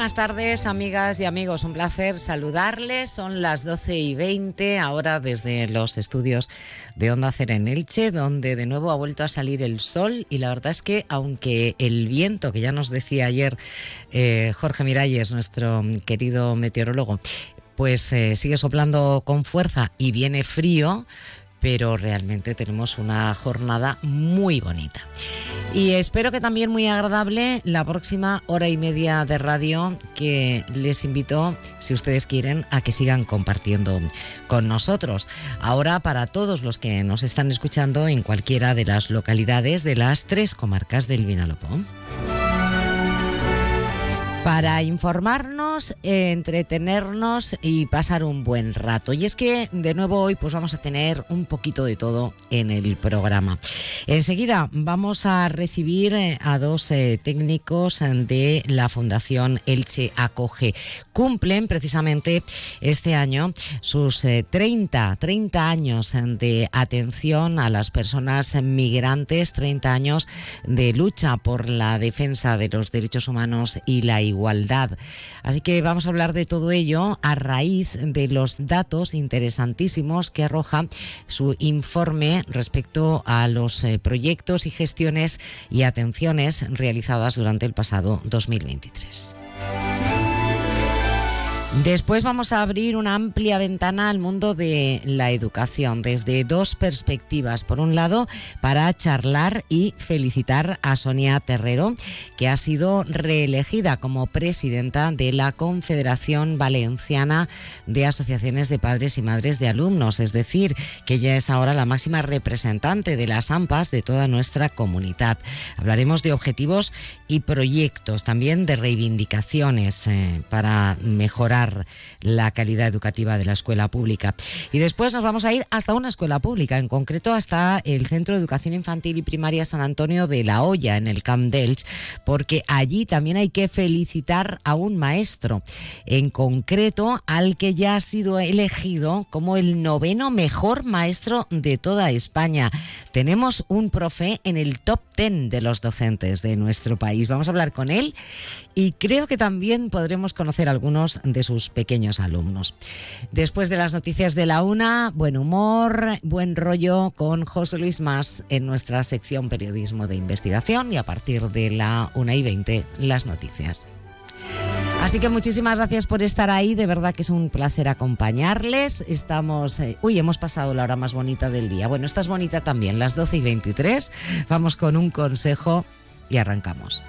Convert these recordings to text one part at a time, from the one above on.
buenas tardes, amigas y amigos. Un placer saludarles. Son las 12 y 20, ahora desde los estudios de Onda Cero en Elche, donde de nuevo ha vuelto a salir el sol. Y la verdad es que, aunque el viento, que ya nos decía ayer eh, Jorge Miralles, nuestro querido meteorólogo, pues eh, sigue soplando con fuerza y viene frío, pero realmente tenemos una jornada muy bonita. Y espero que también muy agradable la próxima hora y media de radio que les invito, si ustedes quieren, a que sigan compartiendo con nosotros. Ahora para todos los que nos están escuchando en cualquiera de las localidades de las tres comarcas del Vinalopó para informarnos, entretenernos y pasar un buen rato. Y es que de nuevo hoy pues vamos a tener un poquito de todo en el programa. Enseguida vamos a recibir eh, a dos eh, técnicos de la Fundación Elche Acoge. Cumplen precisamente este año sus 30, eh, 30 años de atención a las personas migrantes, 30 años de lucha por la defensa de los derechos humanos y la igualdad. Así que vamos a hablar de todo ello a raíz de los datos interesantísimos que arroja su informe respecto a los eh, proyectos y gestiones y atenciones realizadas durante el pasado 2023. Después vamos a abrir una amplia ventana al mundo de la educación desde dos perspectivas. Por un lado, para charlar y felicitar a Sonia Terrero, que ha sido reelegida como presidenta de la Confederación Valenciana de Asociaciones de Padres y Madres de Alumnos, es decir, que ella es ahora la máxima representante de las AMPAs de toda nuestra comunidad. Hablaremos de objetivos y proyectos, también de reivindicaciones eh, para mejorar la calidad educativa de la escuela pública. Y después nos vamos a ir hasta una escuela pública, en concreto hasta el Centro de Educación Infantil y Primaria San Antonio de la Hoya, en el Camp Delch, porque allí también hay que felicitar a un maestro, en concreto al que ya ha sido elegido como el noveno mejor maestro de toda España. Tenemos un profe en el top ten de los docentes de nuestro país. Vamos a hablar con él y creo que también podremos conocer algunos de sus sus pequeños alumnos. Después de las noticias de la una, buen humor, buen rollo con José Luis Más en nuestra sección Periodismo de Investigación y a partir de la una y veinte las noticias. Así que muchísimas gracias por estar ahí, de verdad que es un placer acompañarles. Estamos, eh, uy, hemos pasado la hora más bonita del día. Bueno, esta es bonita también, las 12 y 23. Vamos con un consejo y arrancamos.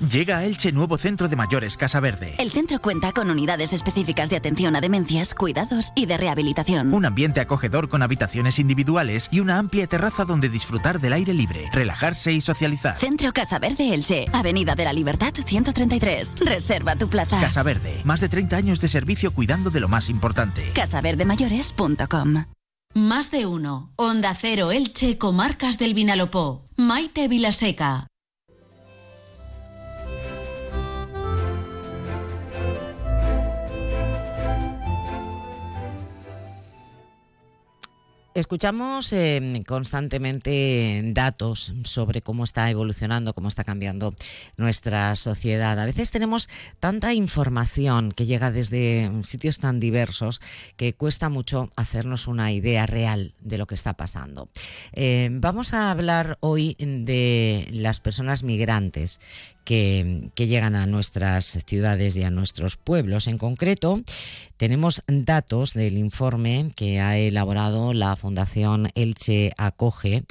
Llega a Elche nuevo centro de mayores Casa Verde. El centro cuenta con unidades específicas de atención a demencias, cuidados y de rehabilitación. Un ambiente acogedor con habitaciones individuales y una amplia terraza donde disfrutar del aire libre, relajarse y socializar. Centro Casa Verde Elche, Avenida de la Libertad 133. Reserva tu plaza. Casa Verde, más de 30 años de servicio cuidando de lo más importante. casaverdemayores.com Más de uno. Onda Cero Elche, Comarcas del Vinalopó. Maite Vilaseca. Escuchamos eh, constantemente datos sobre cómo está evolucionando, cómo está cambiando nuestra sociedad. A veces tenemos tanta información que llega desde sitios tan diversos que cuesta mucho hacernos una idea real de lo que está pasando. Eh, vamos a hablar hoy de las personas migrantes que, llegan a nuestras ciudades y a nuestros pueblos. En concreto, tenemos datos del informe que ha elaborado la Fundación Elche Acoge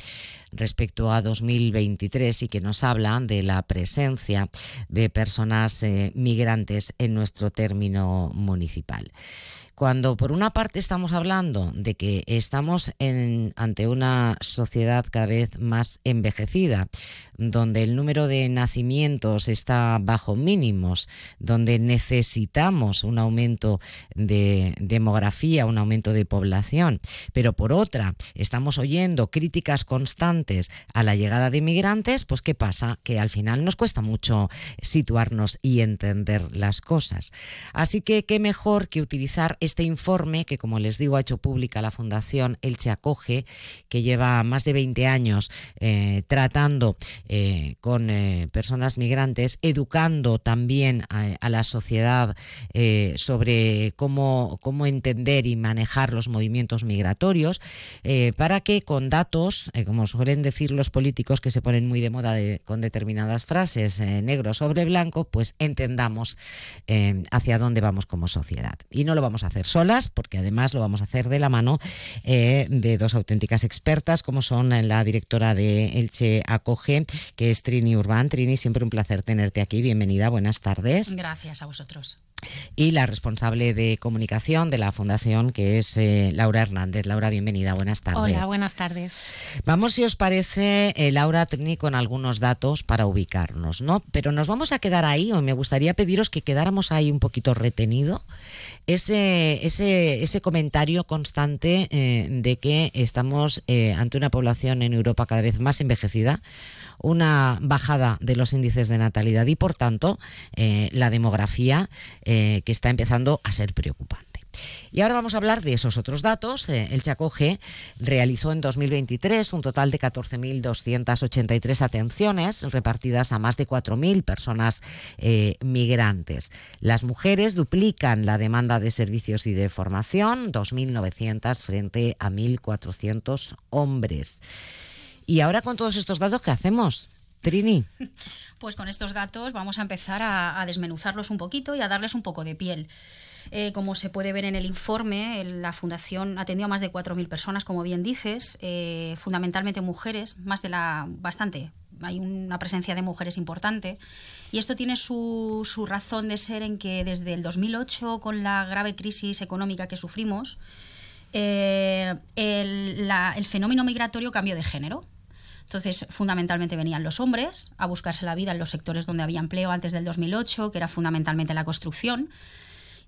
respecto a 2023 y que nos habla de la presencia de personas eh, migrantes en nuestro término municipal. Cuando por una parte estamos hablando de que estamos ante una sociedad cada vez más envejecida, donde el número de nacimientos está bajo mínimos, donde necesitamos un aumento de demografía, un aumento de población, pero por otra estamos oyendo críticas constantes a la llegada de inmigrantes, pues ¿qué pasa? Que al final nos cuesta mucho situarnos y entender las cosas. Así que qué mejor que utilizar este informe que, como les digo, ha hecho pública la Fundación Elche Acoge, que lleva más de 20 años eh, tratando eh, con eh, personas migrantes, educando también a, la sociedad sobre cómo, cómo entender y manejar los movimientos migratorios, para que con datos, como suelen decir los políticos que se ponen muy de moda con determinadas frases, negro sobre blanco, pues entendamos hacia dónde vamos como sociedad. Y no lo vamos a hacer solas, porque además lo vamos a hacer de la mano de dos auténticas expertas, como son la directora de Elche Acoge, que es Trini Urbán. Trini, siempre un placer tenerte aquí. Bienvenida, buenas tardes. Gracias a vosotros. Y la responsable de comunicación de la Fundación, que es eh, Laura Hernández. Laura, bienvenida, buenas tardes. Hola, buenas tardes. Vamos, si os parece, eh, Laura Trini, con algunos datos para ubicarnos, ¿no? Pero nos vamos a quedar ahí, o me gustaría pediros que quedáramos ahí un poquito retenido ese, ese, ese comentario constante eh, de que estamos ante una población en Europa cada vez más envejecida una bajada de los índices de natalidad y, por tanto, eh, la demografía eh, que está empezando a ser preocupante. Y ahora vamos a hablar de esos otros datos. Eh, el Chacoge realizó en 2023 un total de 14.283 atenciones repartidas a más de 4.000 personas migrantes. Las mujeres duplican la demanda de servicios y de formación, 2.900 frente a 1.400 hombres. Y ahora con todos estos datos, ¿qué hacemos? Trini. Pues con estos datos vamos a empezar a, desmenuzarlos un poquito y a darles un poco de piel. Eh, como se puede ver en el informe, la Fundación atendió a más de 4.000 personas, como bien dices, eh, fundamentalmente mujeres, más de la. bastante. Hay una presencia de mujeres importante. Y esto tiene su, razón de ser en que desde el 2008, con la grave crisis económica que sufrimos, eh, el fenómeno migratorio cambió de género. Entonces, fundamentalmente venían los hombres a buscarse la vida en los sectores donde había empleo antes del 2008, que era fundamentalmente la construcción,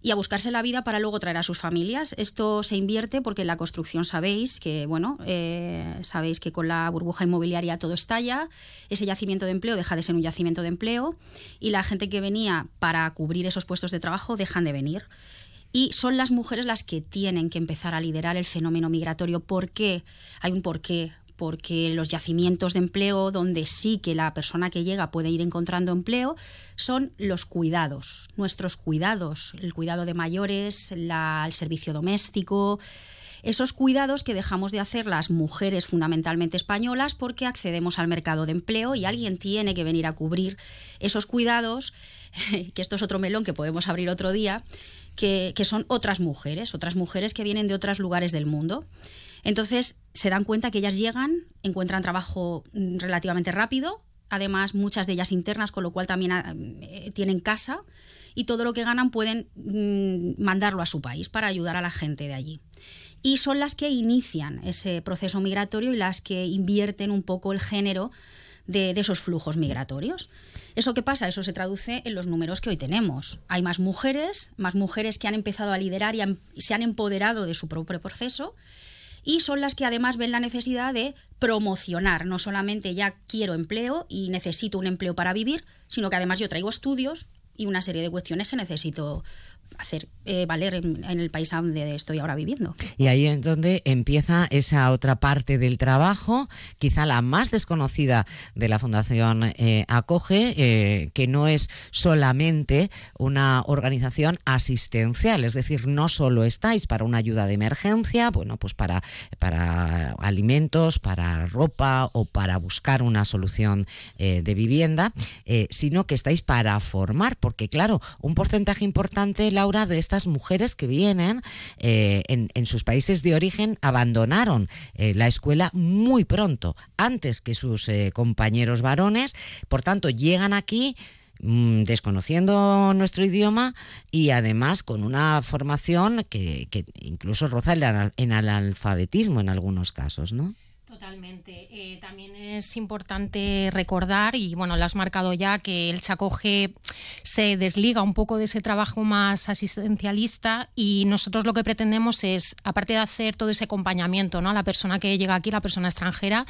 y a buscarse la vida para luego traer a sus familias. Esto se invierte porque en la construcción sabéis que, bueno, eh, sabéis que con la burbuja inmobiliaria todo estalla, ese yacimiento de empleo deja de ser un yacimiento de empleo y la gente que venía para cubrir esos puestos de trabajo dejan de venir. Y son las mujeres las que tienen que empezar a liderar el fenómeno migratorio. ¿Por qué? Hay un porqué porque los yacimientos de empleo donde sí que la persona que llega puede ir encontrando empleo son los cuidados, nuestros cuidados, el cuidado de mayores, el servicio doméstico, esos cuidados que dejamos de hacer las mujeres fundamentalmente españolas porque accedemos al mercado de empleo y alguien tiene que venir a cubrir esos cuidados, que esto es otro melón que podemos abrir otro día, que, son otras mujeres, otras mujeres que vienen de otros lugares del mundo. Entonces se dan cuenta que ellas llegan, encuentran trabajo mm, relativamente rápido, además muchas de ellas internas, con lo cual también ah, eh, tienen casa y todo lo que ganan pueden mm, mandarlo a su país para ayudar a la gente de allí. Y son las que inician ese proceso migratorio y las que invierten un poco el género de, esos flujos migratorios. ¿Eso qué pasa? Eso se traduce en los números que hoy tenemos. Hay más mujeres, más mujeres que han empezado a liderar y se han empoderado de su propio proceso y son las que además ven la necesidad de promocionar, no solamente ya quiero empleo y necesito un empleo para vivir, sino que además yo traigo estudios y una serie de cuestiones que necesito hacer eh, valer en, el país donde estoy ahora viviendo. Y ahí es donde empieza esa otra parte del trabajo, quizá la más desconocida de la Fundación eh, Acoge, eh, que no es solamente una organización asistencial, es decir, no solo estáis para una ayuda de emergencia, bueno, pues para, para alimentos, para ropa o para buscar una solución de vivienda, sino que estáis para formar, porque claro, un porcentaje importante, De estas mujeres que vienen eh, en, sus países de origen abandonaron eh, la escuela muy pronto, antes que sus eh, compañeros varones, por tanto llegan aquí mm, desconociendo nuestro idioma y además con una formación que, incluso roza el, en analfabetismo en algunos casos, ¿no? Totalmente. Eh, también es importante recordar, y bueno, lo has marcado ya, que el Chacoge se desliga un poco de ese trabajo más asistencialista y nosotros lo que pretendemos es, aparte de hacer todo ese acompañamiento ¿no? a la persona que llega aquí, la persona extranjera,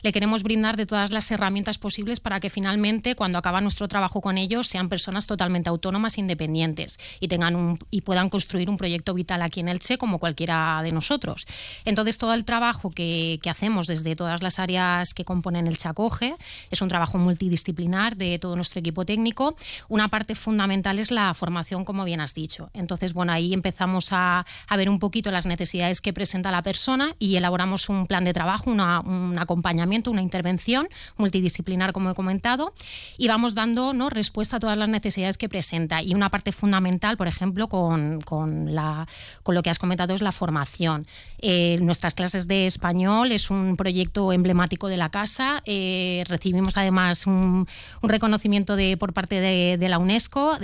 le queremos brindar de todas las herramientas posibles para que finalmente, cuando acaba nuestro trabajo con ellos, sean personas totalmente autónomas independientes y, tengan un, y puedan construir un proyecto vital aquí en Elche como cualquiera de nosotros. Entonces, todo el trabajo que, que hacemos desde todas las áreas que componen el Chacoge. Es un trabajo multidisciplinar de todo nuestro equipo técnico. Una parte fundamental es la formación, como bien has dicho. Entonces, bueno, ahí empezamos a, ver un poquito las necesidades que presenta la persona y elaboramos un plan de trabajo, un acompañamiento, una intervención multidisciplinar, como he comentado, y vamos dando ¿no? respuesta a todas las necesidades que presenta. Y una parte fundamental, por ejemplo, con, con, la, con lo que has comentado es la formación. Eh, nuestras clases de español es un proyecto emblemático de la casa. Eh, recibimos además un, reconocimiento de, por parte de, la UNESCO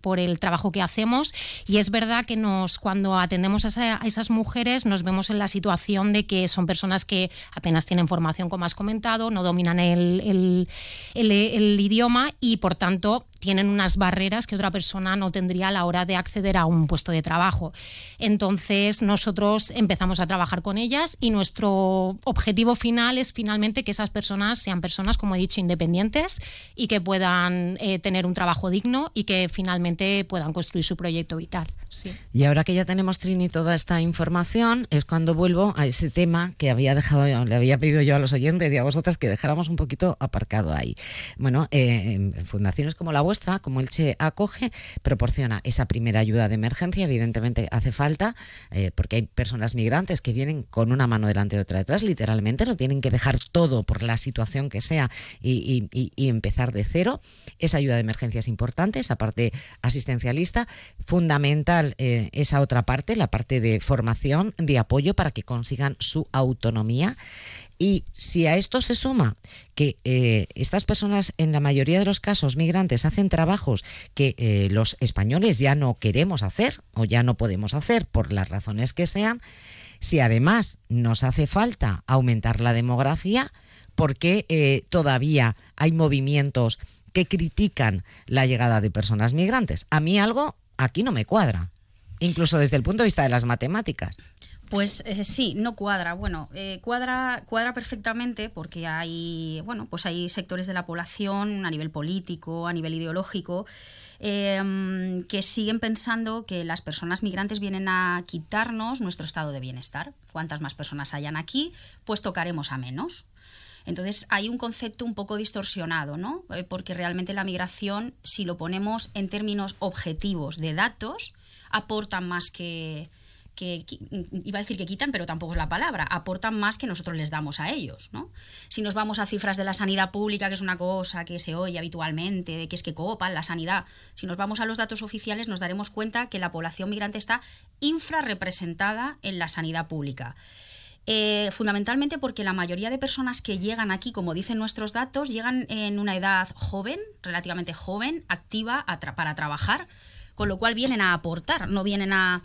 por el trabajo que hacemos y es verdad que nos cuando atendemos a, esas mujeres nos vemos en la situación de que son personas que apenas tienen formación, como has comentado, no dominan el, el idioma y por tanto tienen unas barreras que otra persona no tendría a la hora de acceder a un puesto de trabajo. Entonces nosotros empezamos a trabajar con ellas y nuestro objetivo final es finalmente que esas personas sean personas, como he dicho, independientes y que puedan eh, tener un trabajo digno y que finalmente puedan construir su proyecto vital. Y ahora que ya tenemos, Trini, toda esta información, es cuando vuelvo a ese tema que había dejado, le había pedido yo a los oyentes y a vosotras que dejáramos un poquito aparcado ahí. Bueno, eh, fundaciones como la vuestra, como el Che Acoge, proporciona esa primera ayuda de emergencia. Evidentemente hace falta, eh, porque hay personas migrantes que vienen con una mano delante y otra detrás, literalmente, no tienen que dejar todo por la situación que sea y empezar de cero. Esa ayuda de emergencia es importante, esa parte asistencialista, fundamental eh, esa otra parte, la parte de formación, de apoyo para que consigan su autonomía. Y si a esto se suma que eh, estas personas, en la mayoría de los casos migrantes, hacen trabajos que eh, los españoles ya no queremos hacer o ya no podemos hacer por las razones que sean, si además nos hace falta aumentar la demografía, porque todavía hay movimientos que critican la llegada de personas migrantes. A mí algo aquí no me cuadra, incluso desde el punto de vista de las matemáticas. Pues eh, sí, no cuadra. Bueno, eh, cuadra, cuadra perfectamente porque hay, bueno, pues hay sectores de la población a nivel político, a nivel ideológico, em, que siguen pensando que las personas migrantes vienen a quitarnos nuestro estado de bienestar. Cuantas más personas hayan aquí, pues tocaremos a menos. Entonces hay un concepto un poco distorsionado, ¿no? Eh, porque realmente la migración, si lo ponemos en términos objetivos de datos, aportan más que, iba a decir que quitan, pero tampoco es la palabra, aportan más que nosotros les damos a ellos, ¿no? Si nos vamos a cifras de la sanidad pública, que es una cosa que se oye habitualmente, de que es que copan la sanidad, si nos vamos a los datos oficiales nos daremos cuenta que la población migrante está infrarrepresentada en la sanidad pública. Eh, fundamentalmente porque la mayoría de personas que llegan aquí, como dicen nuestros datos, llegan en una edad joven, relativamente joven, activa para trabajar, con lo cual vienen a aportar, no vienen a,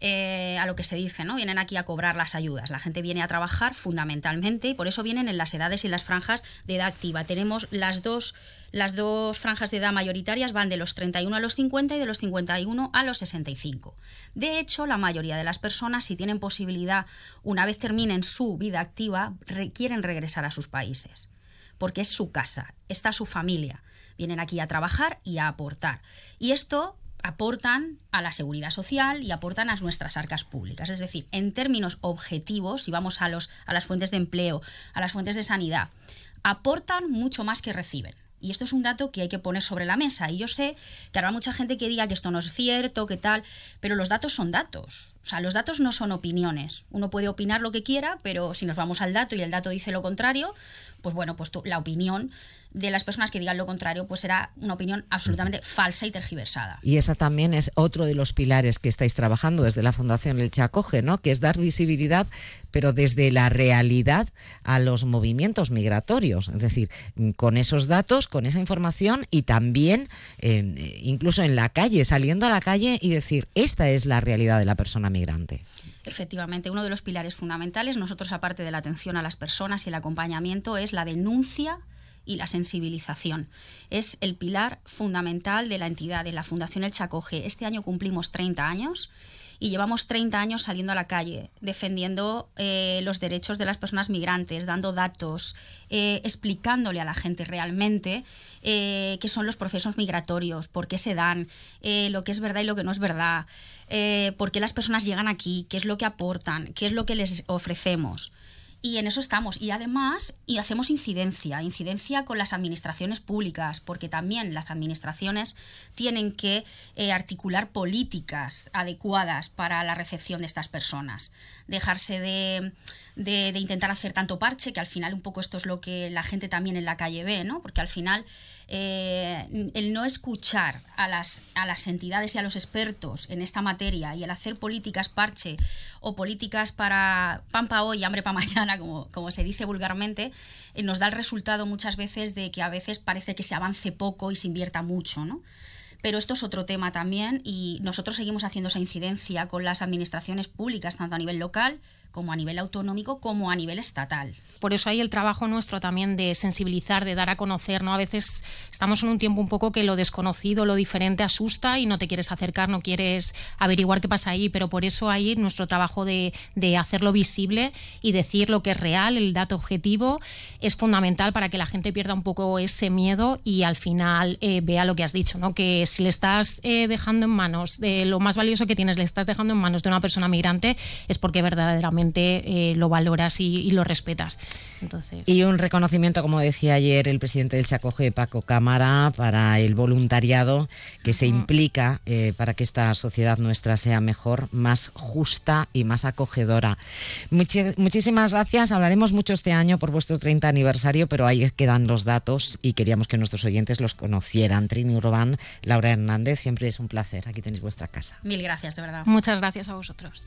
eh, a lo que se dice, ¿no? Vienen aquí a cobrar las ayudas. La gente viene a trabajar fundamentalmente y por eso vienen en las edades y las franjas de edad activa. Tenemos las dos las dos franjas de edad mayoritarias van de los 31 a los 50 y de los 51 a los 65. De hecho, la mayoría de las personas, si tienen posibilidad, una vez terminen su vida activa, quieren regresar a sus países, porque es su casa, está su familia. Vienen aquí a trabajar y a aportar. Y esto aportan a la seguridad social y aportan a nuestras arcas públicas. Es decir, en términos objetivos, si vamos a, los, a las fuentes de empleo, a las fuentes de sanidad, aportan mucho más que reciben. Y esto es un dato que hay que poner sobre la mesa. Y yo sé que habrá mucha gente que diga que esto no es cierto, que tal, pero los datos son datos. O sea, los datos no son opiniones. Uno puede opinar lo que quiera, pero si nos vamos al dato y el dato dice lo contrario, pues bueno, pues la opinión de las personas que digan lo contrario, pues será una opinión absolutamente falsa y tergiversada. Y esa también es otro de los pilares que estáis trabajando desde la Fundación El Chacoge, ¿no? Que es dar visibilidad, pero desde la realidad a los movimientos migratorios. Es decir, con esos datos, con esa información y también, eh, incluso en la calle, saliendo a la calle y decir, esta es la realidad de la persona Efectivamente, uno de los pilares fundamentales, nosotros aparte de la atención a las personas y el acompañamiento, es la denuncia y la sensibilización. Es el pilar fundamental de la entidad, de la Fundación El Chacoge. Este año cumplimos 30 años y llevamos 30 años saliendo a la calle, defendiendo eh, los derechos de las personas migrantes, dando datos, eh, explicándole a la gente realmente eh, qué son los procesos migratorios, por qué se dan, lo que es verdad y lo que no es verdad, por qué las personas llegan aquí, qué es lo que aportan, qué es lo que les ofrecemos. Y en eso estamos. Y además y hacemos incidencia, incidencia con las administraciones públicas, porque también las administraciones tienen que eh, articular políticas adecuadas para la recepción de estas personas. Dejarse de, de, intentar hacer tanto parche, que al final un poco esto es lo que la gente también en la calle ve, ¿no? Porque al final eh, el no escuchar a las, a las entidades y a los expertos en esta materia y el hacer políticas parche o políticas para pan para hoy hambre para mañana, como, como se dice vulgarmente, eh, nos da el resultado muchas veces de que a veces parece que se avance poco y se invierta mucho, ¿no? Pero esto es otro tema también y nosotros seguimos haciendo esa incidencia con las administraciones públicas, tanto a nivel local como a nivel autonómico como a nivel estatal. Por eso hay el trabajo nuestro también de sensibilizar, de dar a conocer, ¿no? A veces estamos en un tiempo un poco que lo desconocido, lo diferente asusta y no te quieres acercar, no quieres averiguar qué pasa ahí, pero por eso hay nuestro trabajo de, hacerlo visible y decir lo que es real, el dato objetivo, es fundamental para que la gente pierda un poco ese miedo y al final eh, vea lo que has dicho, ¿no? Que si le estás eh, dejando en manos de lo más valioso que tienes, le estás dejando en manos de una persona migrante, es porque verdaderamente eh, lo valoras y, lo respetas. Entonces... Y un reconocimiento, como decía ayer el presidente del Chacoge, Paco Cámara, para el voluntariado que se implica eh, para que esta sociedad nuestra sea mejor, más justa y más acogedora. muchísimas gracias. Hablaremos mucho este año por vuestro 30 aniversario, pero ahí quedan los datos y queríamos que nuestros oyentes los conocieran. Trini Urbán, Laura Hernández, siempre es un placer. Aquí tenéis vuestra casa. Mil gracias, de verdad. Muchas gracias a vosotros.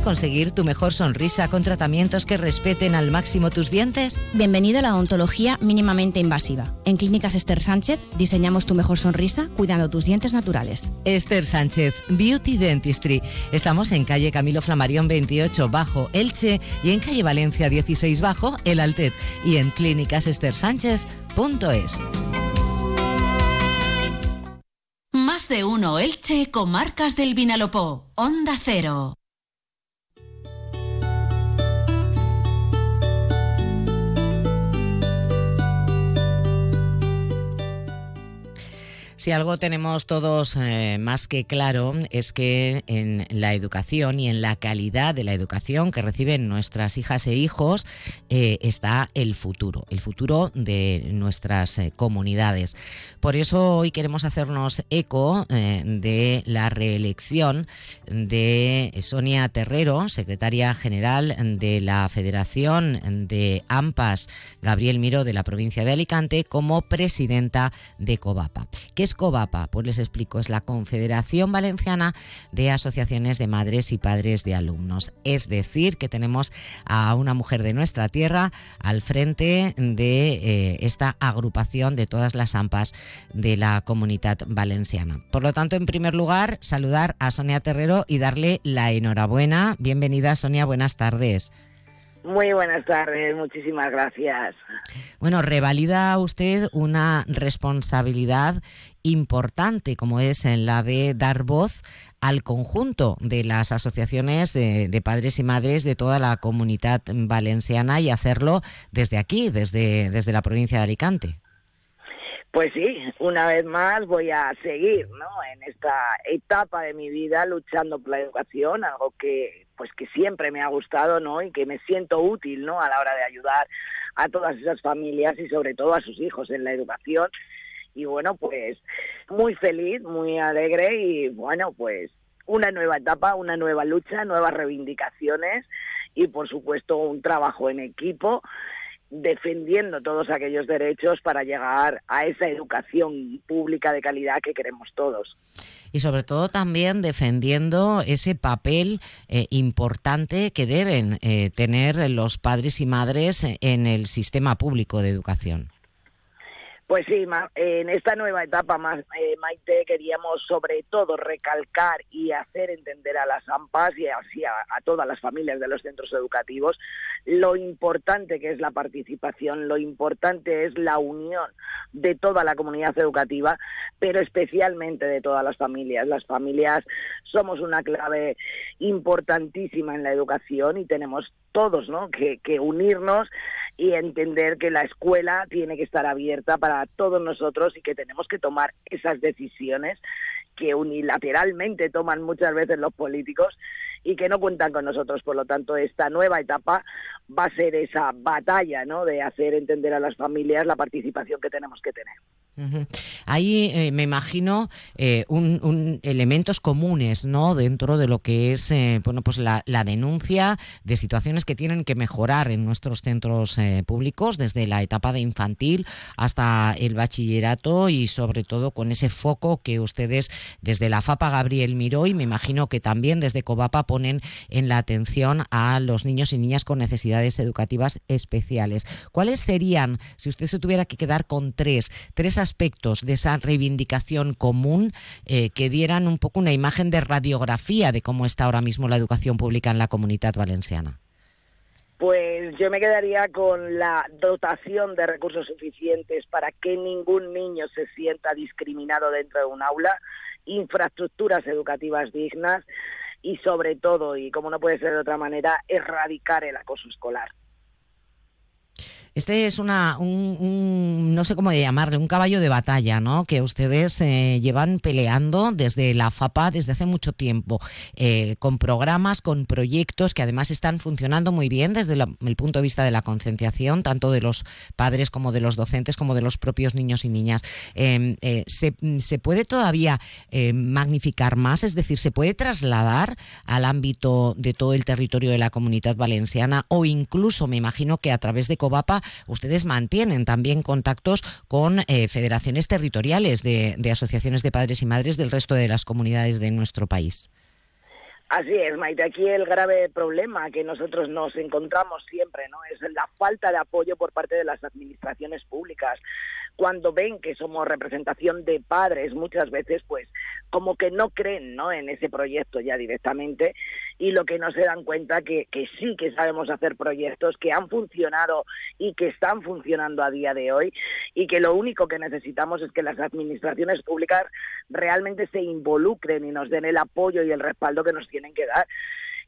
¿Quieres conseguir tu mejor sonrisa con tratamientos que respeten al máximo tus dientes? Bienvenido a la odontología mínimamente invasiva. En Clínicas Esther Sánchez diseñamos tu mejor sonrisa cuidando tus dientes naturales. Esther Sánchez, Beauty Dentistry. Estamos en calle Camilo Flamarión 28 bajo Elche y en calle Valencia 16 bajo El Altet y en clínicasestersánchez.es. Más de uno Elche, comarcas del Vinalopó, Onda Cero. Si algo tenemos todos eh, más que claro es que en la educación y en la calidad de la educación que reciben nuestras hijas e hijos eh, está el futuro, el futuro de nuestras eh, comunidades. Por eso hoy queremos hacernos eco de la reelección de Sonia Terrero, secretaria general de la Federación de AMPAS, Gabriel Miro de la provincia de Alicante, como presidenta de COVAPA. COVAPA? Pues les explico, es la Confederación Valenciana de Asociaciones de Madres y Padres de Alumnos. Es decir, que tenemos a una mujer de nuestra tierra al frente de eh, esta agrupación de todas las AMPAs de la comunidad valenciana. Por lo tanto, en primer lugar, saludar a Sonia Terrero y darle la enhorabuena. Bienvenida, Sonia, buenas tardes. Muy buenas tardes, muchísimas gracias. Bueno, revalida usted una responsabilidad importante como es en la de dar voz al conjunto de las asociaciones de, padres y madres de toda la comunidad valenciana y hacerlo desde aquí, desde, desde la provincia de Alicante. Pues sí, una vez más voy a seguir ¿no? en esta etapa de mi vida luchando por la educación, algo que pues que siempre me ha gustado ¿no? y que me siento útil ¿no? a la hora de ayudar a todas esas familias y sobre todo a sus hijos en la educación. Y bueno, pues muy feliz, muy alegre y bueno, pues una nueva etapa, una nueva lucha, nuevas reivindicaciones y por supuesto un trabajo en equipo defendiendo todos aquellos derechos para llegar a esa educación pública de calidad que queremos todos. Y sobre todo también defendiendo ese papel eh, importante que deben eh, tener los padres y madres en el sistema público de educación. Pues sí, en esta nueva etapa, eh, Maite, queríamos sobre todo recalcar y hacer entender a las AMPAs y así a, todas las familias de los centros educativos lo importante que es la participación, lo importante es la unión de toda la comunidad educativa, pero especialmente de todas las familias. Las familias somos una clave importantísima en la educación y tenemos todos ¿no? que unirnos y entender que la escuela tiene que estar abierta para todos nosotros y que tenemos que tomar esas decisiones que unilateralmente toman muchas veces los políticos y que no cuentan con nosotros. Por lo tanto, esta nueva etapa va a ser esa batalla ¿no? de hacer entender a las familias la participación que tenemos que tener. Eh, me imagino, eh, un, elementos comunes, ¿no? Dentro de lo que es, eh, bueno, pues la, denuncia de situaciones que tienen que mejorar en nuestros centros públicos, desde la etapa de infantil hasta el bachillerato y sobre todo con ese foco que ustedes desde la FAPA Gabriel Miró y me imagino que también desde Covapa ponen en la atención a los niños y niñas con necesidades educativas especiales. ¿Cuáles serían, si usted se tuviera que quedar con tres, tres aspectos de esa reivindicación común eh, que dieran un poco una imagen de radiografía de cómo está ahora mismo la educación pública en la comunidad valenciana? Pues yo me quedaría con la dotación de recursos suficientes para que ningún niño se sienta discriminado dentro de un aula, infraestructuras educativas dignas y sobre todo, y como no puede ser de otra manera, erradicar el acoso escolar. Este es una, un, no sé cómo llamarle, un caballo de batalla, ¿no? Que ustedes eh, llevan peleando desde la FAPA desde hace mucho tiempo, eh, con programas, con proyectos que además están funcionando muy bien desde el punto de vista de la concienciación, tanto de los padres como de los docentes, como de los propios niños y niñas. Em, eh, se, ¿se, puede todavía magnificar más? Es decir, ¿se puede trasladar al ámbito de todo el territorio de la comunidad valenciana o incluso, me imagino que a través de Covapa, ustedes mantienen también contactos con eh, federaciones territoriales de, de asociaciones de padres y madres del resto de las comunidades de nuestro país. Así es, Maite. Aquí el grave problema que nosotros nos encontramos siempre ¿no? es la falta de apoyo por parte de las administraciones públicas. Cuando ven que somos representación de padres, muchas veces, pues, como que no creen ¿no? en ese proyecto ya directamente y lo que no se dan cuenta que, que sí que sabemos hacer proyectos que han funcionado y que están funcionando a día de hoy y que lo único que necesitamos es que las administraciones públicas realmente se involucren y nos den el apoyo y el respaldo que nos tienen que dar.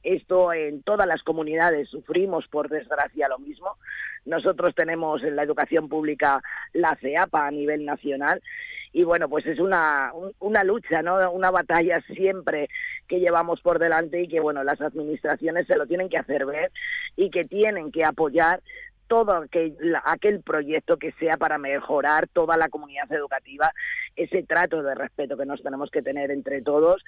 Esto en todas las comunidades sufrimos, por desgracia, lo mismo. Nosotros tenemos en la educación pública la CEAPA a nivel nacional y bueno, pues es una, una lucha, ¿no? Una batalla siempre que llevamos por delante y que bueno, las administraciones se lo tienen que hacer ver y que tienen que apoyar todo aquel, aquel proyecto que sea para mejorar toda la comunidad educativa, ese trato de respeto que nos tenemos que tener entre todos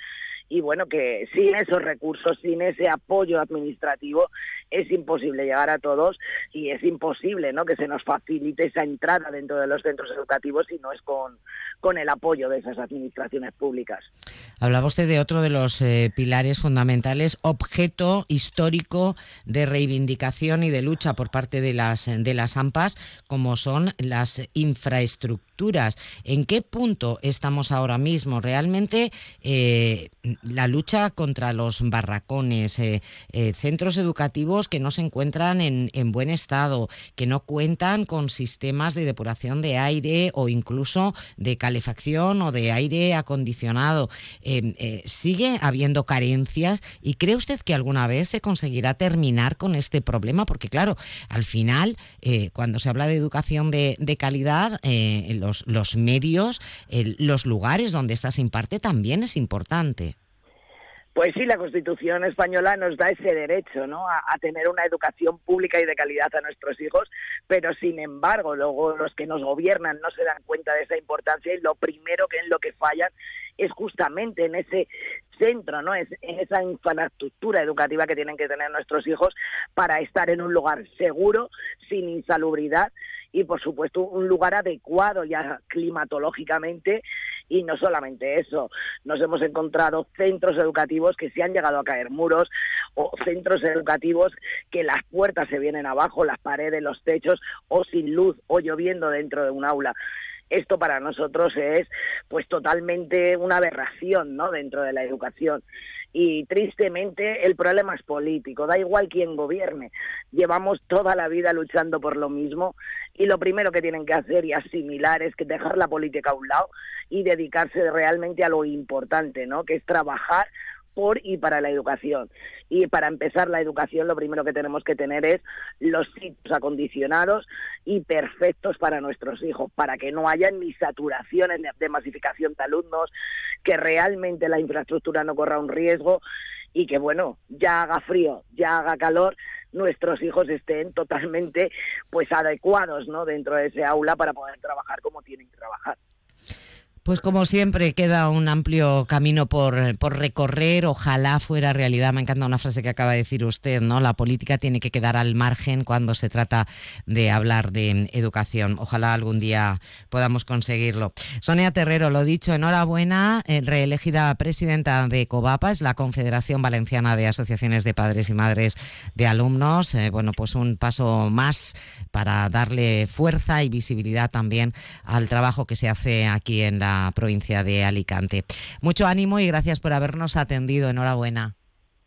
y bueno, que sin esos recursos, sin ese apoyo administrativo, es imposible llegar a todos y es imposible ¿no? que se nos facilite esa entrada dentro de los centros educativos si no es con, con el apoyo de esas administraciones públicas. Hablaba usted de otro de los eh, pilares fundamentales, objeto histórico de reivindicación y de lucha por parte de las de las AMPAs, como son las infraestructuras. ¿En qué punto estamos ahora mismo? Realmente eh, la lucha contra los barracones, eh, eh, centros educativos que no se encuentran en, buen estado, que no cuentan con sistemas de depuración de aire o incluso de calefacción o de aire acondicionado. sigue habiendo carencias y cree usted que alguna vez se conseguirá terminar con este problema, porque claro, al final cuando se habla de educación de, calidad, eh, los, los medios, los lugares donde esta se imparte también es importante. Pues sí, la Constitución española nos da ese derecho, ¿no? A, tener una educación pública y de calidad a nuestros hijos, pero sin embargo, luego los que nos gobiernan no se dan cuenta de esa importancia y lo primero que en lo que fallan es justamente en ese centro, ¿no? Es en esa infraestructura educativa que tienen que tener nuestros hijos para estar en un lugar seguro, sin insalubridad y por supuesto un lugar adecuado ya climatológicamente y no solamente eso, nos hemos encontrado centros educativos que se han llegado a caer muros o centros educativos que las puertas se vienen abajo, las paredes, los techos o sin luz o lloviendo dentro de un aula esto para nosotros es pues totalmente una aberración ¿no? dentro de la educación y tristemente el problema es político, da igual quién gobierne. Llevamos toda la vida luchando por lo mismo y lo primero que tienen que hacer y asimilar es que dejar la política a un lado y dedicarse realmente a lo importante, ¿no? Que es trabajar por y para la educación. Y para empezar la educación lo primero que tenemos que tener es los sitios acondicionados y perfectos para nuestros hijos, para que no haya ni saturaciones de masificación de alumnos, que realmente la infraestructura no corra un riesgo y que bueno, ya haga frío, ya haga calor, nuestros hijos estén totalmente pues adecuados, ¿no? dentro de ese aula para poder trabajar como tienen que trabajar. Pues como siempre queda un amplio camino por, por, recorrer, ojalá fuera realidad. Me encanta una frase que acaba de decir usted, ¿no? La política tiene que quedar al margen cuando se trata de hablar de educación. Ojalá algún día podamos conseguirlo. Sonia Terrero, lo dicho, enhorabuena, eh, reelegida presidenta de COVAPA, es la Confederación Valenciana de Asociaciones de Padres y Madres de Alumnos. Eh, bueno, pues un paso más para darle fuerza y visibilidad también al trabajo que se hace aquí en la provincia de Alicante. Mucho ánimo y gracias por habernos atendido. Enhorabuena.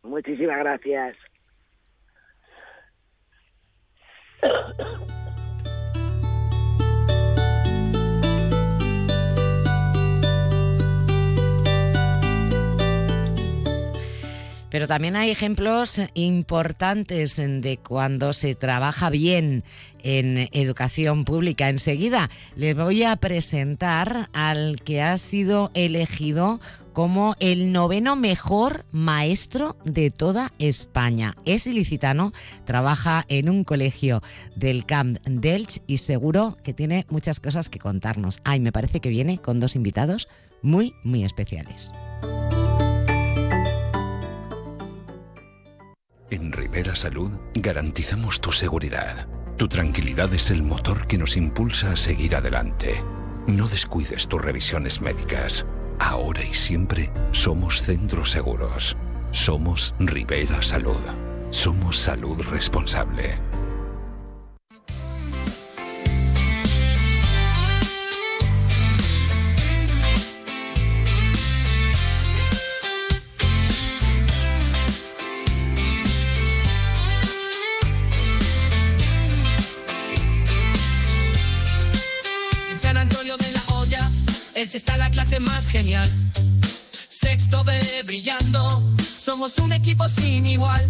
Muchísimas gracias. Pero también hay ejemplos importantes de cuando se trabaja bien en educación pública. Enseguida les voy a presentar al que ha sido elegido como el noveno mejor maestro de toda España. Es ilicitano, trabaja en un colegio del Camp Delch y seguro que tiene muchas cosas que contarnos. Ay, me parece que viene con dos invitados muy, muy especiales. En Rivera Salud garantizamos tu seguridad. Tu tranquilidad es el motor que nos impulsa a seguir adelante. No descuides tus revisiones médicas. Ahora y siempre somos centros seguros. Somos Rivera Salud. Somos salud responsable. Está la clase más genial. Sexto B brillando, somos un equipo sin igual.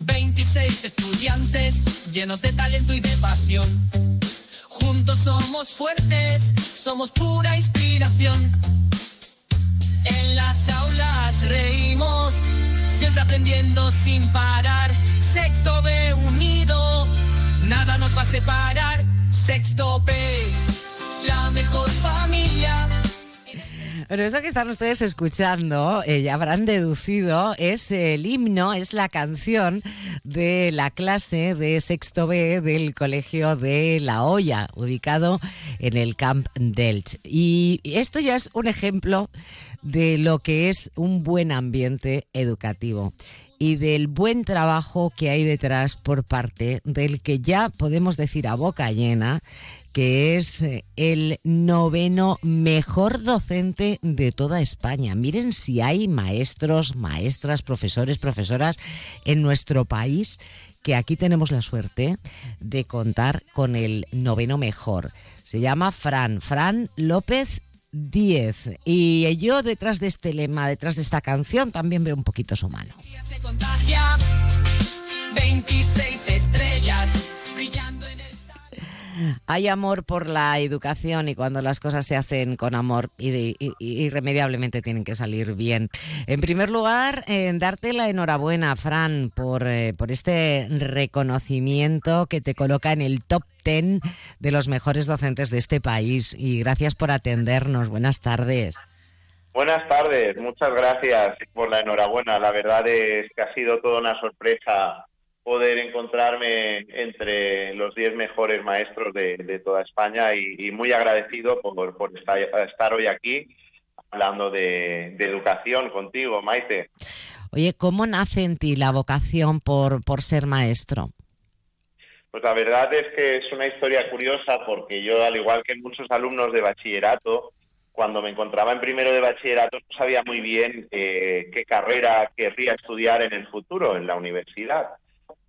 26 estudiantes llenos de talento y de pasión. Juntos somos fuertes, somos pura inspiración. En las aulas reímos, siempre aprendiendo sin parar. Sexto B unido, nada nos va a separar. Sexto B la mejor familia. Pero eso que están ustedes escuchando, eh, ya habrán deducido, es el himno, es la canción de la clase de sexto B del Colegio de La Hoya, ubicado en el Camp Delch. Y esto ya es un ejemplo de lo que es un buen ambiente educativo y del buen trabajo que hay detrás por parte del que ya podemos decir a boca llena que es eh, el noveno mejor docente de toda España. Miren si hay maestros, maestras, profesores, profesoras en nuestro país que aquí tenemos la suerte de contar con el noveno mejor. Se llama Fran, Fran López 10. Y yo detrás de este lema, detrás de esta canción, también veo un poquito su mano. 26 estrellas brillando hay amor por la educación y cuando las cosas se hacen con amor, irremediablemente tienen que salir bien. En primer lugar, eh, darte la enhorabuena, Fran, por, eh, por este reconocimiento que te coloca en el top 10 de los mejores docentes de este país y gracias por atendernos. Buenas tardes. Buenas tardes, muchas gracias por la enhorabuena. La verdad es que ha sido toda una sorpresa poder encontrarme entre los 10 mejores maestros de, toda España y, muy agradecido por, por estar, hoy aquí hablando de, educación contigo, Maite. Oye, ¿cómo nace en ti la vocación por, por ser maestro? Pues la verdad es que es una historia curiosa porque yo, al igual que muchos alumnos de bachillerato, cuando me encontraba en primero de bachillerato no sabía muy bien eh, qué carrera querría estudiar en el futuro en la universidad.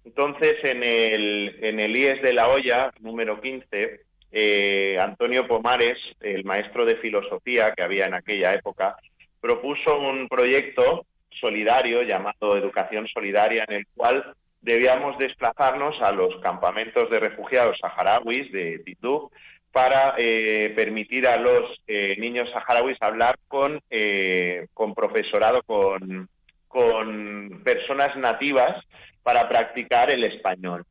Entonces, en el, en el IES de La Hoya, número 15, eh, Antonio Pomares, el maestro de filosofía que había en aquella época, propuso un proyecto solidario llamado Educación Solidaria, en el cual debíamos desplazarnos a los campamentos de refugiados saharauis de Titú para eh, permitir a los eh, niños saharauis hablar con, con profesorado, con, con personas nativas para practicar el español.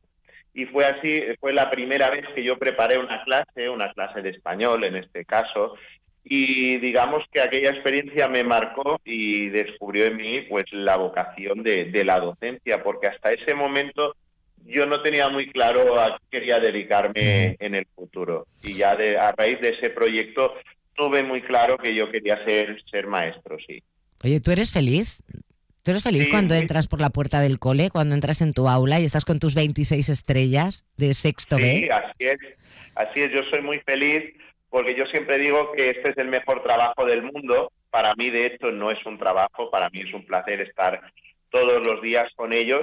Y fue así, fue la primera vez que yo preparé una clase, una clase de español en este caso, y digamos que aquella experiencia me marcó y descubrió en mí pues la vocación de, la docencia, porque hasta ese momento yo no tenía muy claro a qué quería dedicarme en el futuro. Y ya de, a raíz de ese proyecto tuve muy claro que yo quería ser, ser maestro, sí. Oye, ¿tú eres feliz? ¿Tú eres feliz cuando entras por la puerta del cole, cuando entras en tu aula y estás con tus 26 estrellas de sexto B? Sí, así es. Así es, yo soy muy feliz porque yo siempre digo que este es el mejor trabajo del mundo. Para mí, de hecho, no es un trabajo, para mí es un placer estar todos los días con ellos.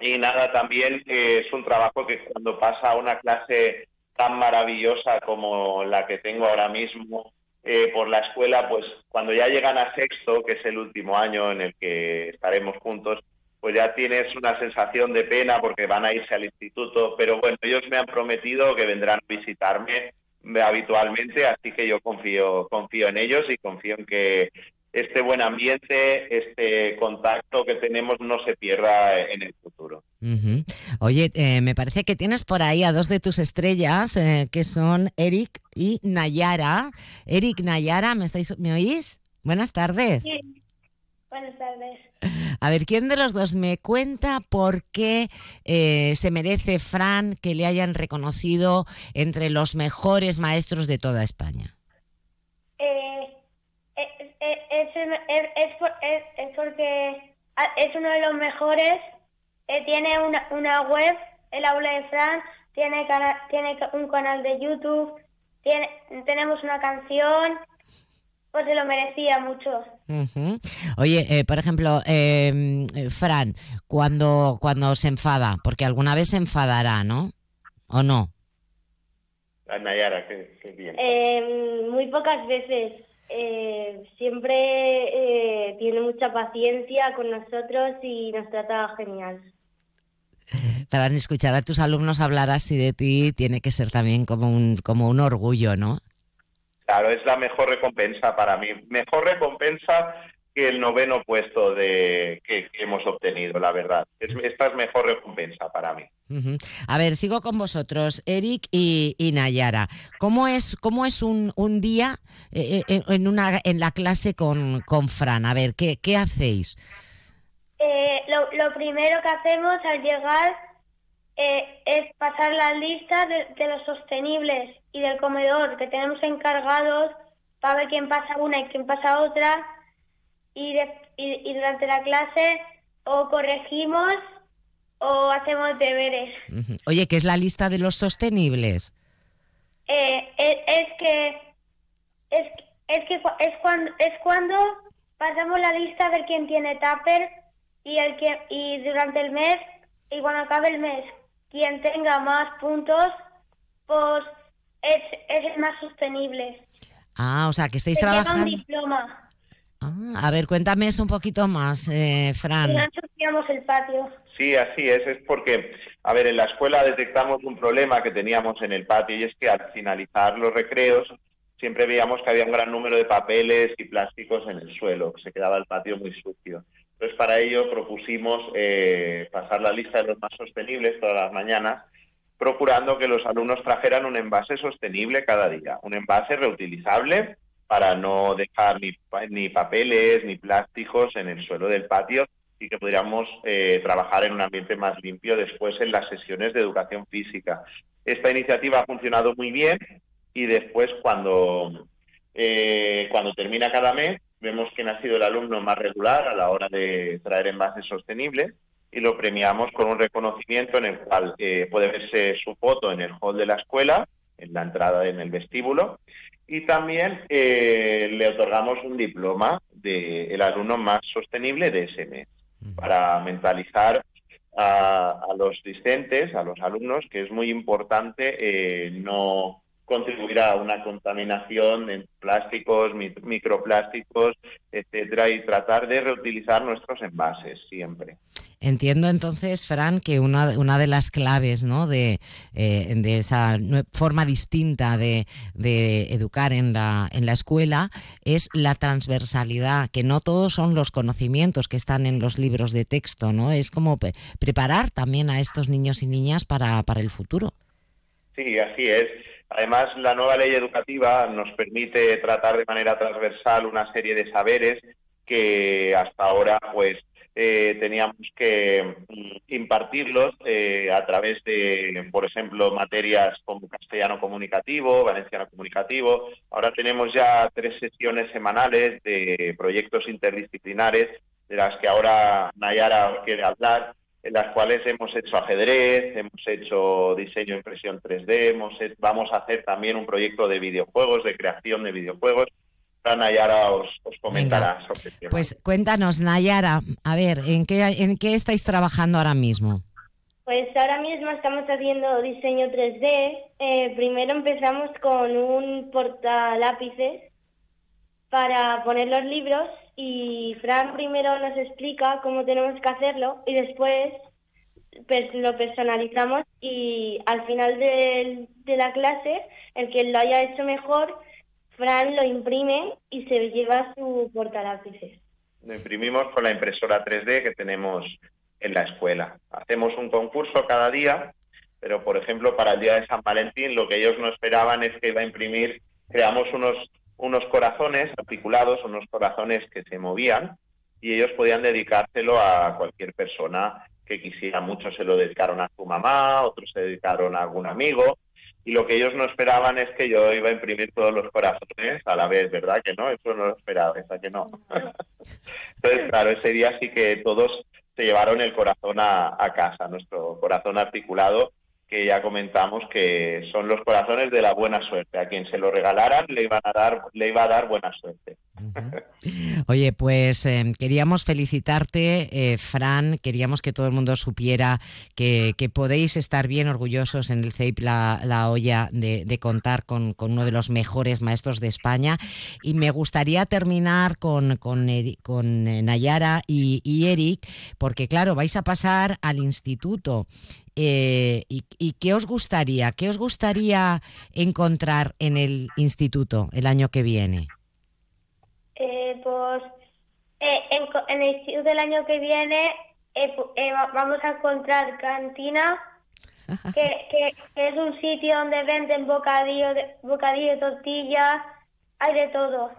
Y nada, también eh, es un trabajo que cuando pasa a una clase tan maravillosa como la que tengo ahora mismo, eh, por la escuela, pues cuando ya llegan a sexto, que es el último año en el que estaremos juntos, pues ya tienes una sensación de pena porque van a irse al instituto, pero bueno, ellos me han prometido que vendrán a visitarme habitualmente, así que yo confío, confío en ellos y confío en que este buen ambiente, este contacto que tenemos no se pierda en el futuro. Oye, eh, me parece que tienes por ahí a dos de tus estrellas, eh, que son Eric y Nayara. Eric, Nayara, ¿me, estáis, ¿me oís? Buenas tardes. Sí. Buenas tardes. A ver, ¿quién de los dos me cuenta por qué eh, se merece Fran que le hayan reconocido entre los mejores maestros de toda España? Es, porque es uno de los mejores. Eh, tiene una, una web, el aula de Fran, tiene, tiene un canal de YouTube, tiene, tenemos una canción, pues se lo merecía mucho. Oye, eh, por ejemplo, em, Fran, cuando, cuando se enfada, porque alguna vez se enfadará, ¿no? ¿O no? Nayara, qué, bien. Em, muy pocas veces. Eh, siempre eh, tiene mucha paciencia con nosotros y nos trata genial. Para escuchar a tus alumnos hablar así de ti tiene que ser también como un, como un orgullo, ¿no? Claro, es la mejor recompensa para mí. Mejor recompensa que el noveno puesto de que, hemos obtenido, la verdad. esta es mejor recompensa para mí. A ver, sigo con vosotros, Eric y, Nayara. ¿Cómo es, cómo es un, un día eh, eh, en, una, en la clase con, con Fran? A ver, ¿qué, qué hacéis? Eh, lo, lo, primero que hacemos al llegar es pasar la lista de, de los sostenibles y del comedor que tenemos encargados para ver quién pasa una y quién pasa otra y, y, durante la clase o corregimos o hacemos deberes. Oye, ¿qué es la lista de los sostenibles? Eh, eh, es, que es, es que es cuando es cuando pasamos la lista de quién tiene tupper y el que y durante el mes y cuando acabe el mes quien tenga más puntos pues es, es el más sostenible. Ah, o sea que estáis trabajando. un diploma. Ah, a ver, cuéntame eso un poquito más, eh, Fran. el patio. Sí, así es. Es porque, a ver, en la escuela detectamos un problema que teníamos en el patio y es que al finalizar los recreos siempre veíamos que había un gran número de papeles y plásticos en el suelo, que se quedaba el patio muy sucio. Entonces, para ello propusimos eh, pasar la lista de los más sostenibles todas las mañanas, procurando que los alumnos trajeran un envase sostenible cada día, un envase reutilizable para no dejar ni, papeles ni plásticos en el suelo del patio y que pudiéramos eh, trabajar en un ambiente más limpio después en las sesiones de educación física. Esta iniciativa ha funcionado muy bien y después cuando, eh, cuando termina cada mes vemos quién ha sido el alumno más regular a la hora de traer envases sostenibles y lo premiamos con un reconocimiento en el cual eh, puede verse su foto en el hall de la escuela, en la entrada en el vestíbulo, y también le otorgamos un diploma del el alumno más sostenible de ese mes para mentalizar a, los discentes, a los alumnos, que es muy importante eh, no contribuir a una contaminación en plásticos, microplásticos, etcétera, y tratar de reutilizar nuestros envases siempre. Entiendo entonces, Fran, que una, una de las claves ¿no? de, eh, de esa forma distinta de, de, educar en la, en la escuela es la transversalidad, que no todos son los conocimientos que están en los libros de texto, ¿no? Es como preparar también a estos niños y niñas para, para el futuro. Sí, así es. Además, la nueva ley educativa nos permite tratar de manera transversal una serie de saberes que hasta ahora, pues, eh, teníamos que mm, impartirlos eh, a través de, por ejemplo, materias como castellano comunicativo, valenciano comunicativo. Ahora tenemos ya tres sesiones semanales de proyectos interdisciplinares de las que ahora Nayara quiere hablar, en las cuales hemos hecho ajedrez, hemos hecho diseño impresión 3D, hemos, vamos a hacer también un proyecto de videojuegos, de creación de videojuegos Nayara os, comentará sobre Pues cuéntanos, Nayara, a ver, ¿en qué, ¿en qué estáis trabajando ahora mismo? Pues ahora mismo estamos haciendo diseño 3D. Eh, primero empezamos con un portalápices para poner los libros y Fran primero nos explica cómo tenemos que hacerlo y después pues, lo personalizamos y al final de, de la clase el que lo haya hecho mejor Fran lo imprime y se lleva su portalápices. Lo imprimimos con la impresora 3D que tenemos en la escuela. Hacemos un concurso cada día, pero por ejemplo para el día de San Valentín lo que ellos no esperaban es que iba a imprimir, creamos unos, unos corazones articulados, unos corazones que se movían y ellos podían dedicárselo a cualquier persona que quisiera. Muchos se lo dedicaron a su mamá, otros se dedicaron a algún amigo y lo que ellos no esperaban es que yo iba a imprimir todos los corazones a la vez, ¿verdad? Que no, eso no lo esperaba, ¿verdad que no? Entonces, claro, ese día sí que todos se llevaron el corazón a, a casa, nuestro corazón articulado, que ya comentamos que son los corazones de la buena suerte. A quien se lo regalaran le iban a dar, le iba a dar buena suerte. Oye, pues em, queríamos felicitarte, eh, Fran, queríamos que todo el mundo supiera que, podéis estar bien orgullosos en el CEIP La, la Olla de, contar con, uno de los mejores maestros de España. Y me gustaría terminar con, con, eh, Nayara y, y Eric, porque claro, vais a pasar al instituto eh, y, qué os gustaría? ¿Qué os gustaría encontrar en el instituto el año que viene? Eh, pues eh, en, el instituto del año que viene vamos a encontrar cantina, que, es un sitio donde venden bocadillo, de, bocadillo, tortillas, hay de todo.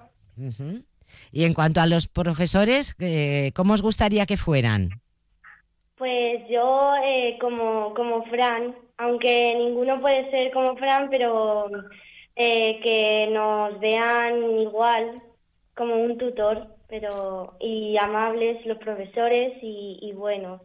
Y en cuanto a los profesores, ¿cómo os gustaría que fueran? Pues yo eh, como, como Fran, aunque ninguno puede ser como Fran, pero eh, que nos vean igual como un tutor, pero y amables los profesores y, y buenos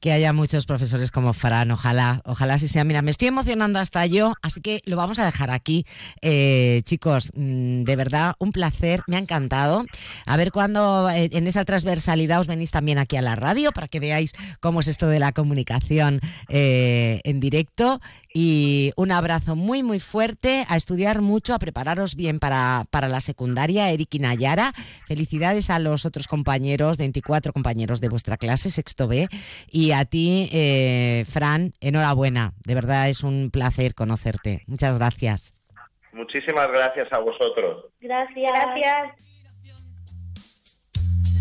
que haya muchos profesores como Fran, ojalá, ojalá sí sea. Mira, me estoy emocionando hasta yo, así que lo vamos a dejar aquí. Eh, chicos, mm, de verdad, un placer, me ha encantado. A ver cuándo eh, en esa transversalidad os venís también aquí a la radio para que veáis cómo es esto de la comunicación eh, en directo. Y un abrazo muy, muy fuerte, a estudiar mucho, a prepararos bien para, para la secundaria, Eric y Nayara. Felicidades a los otros compañeros, 24 compañeros de vuestra clase, sexto B. Y y a ti, eh, Fran, enhorabuena. De verdad es un placer conocerte. Muchas gracias. Muchísimas gracias a vosotros. Gracias. Gracias.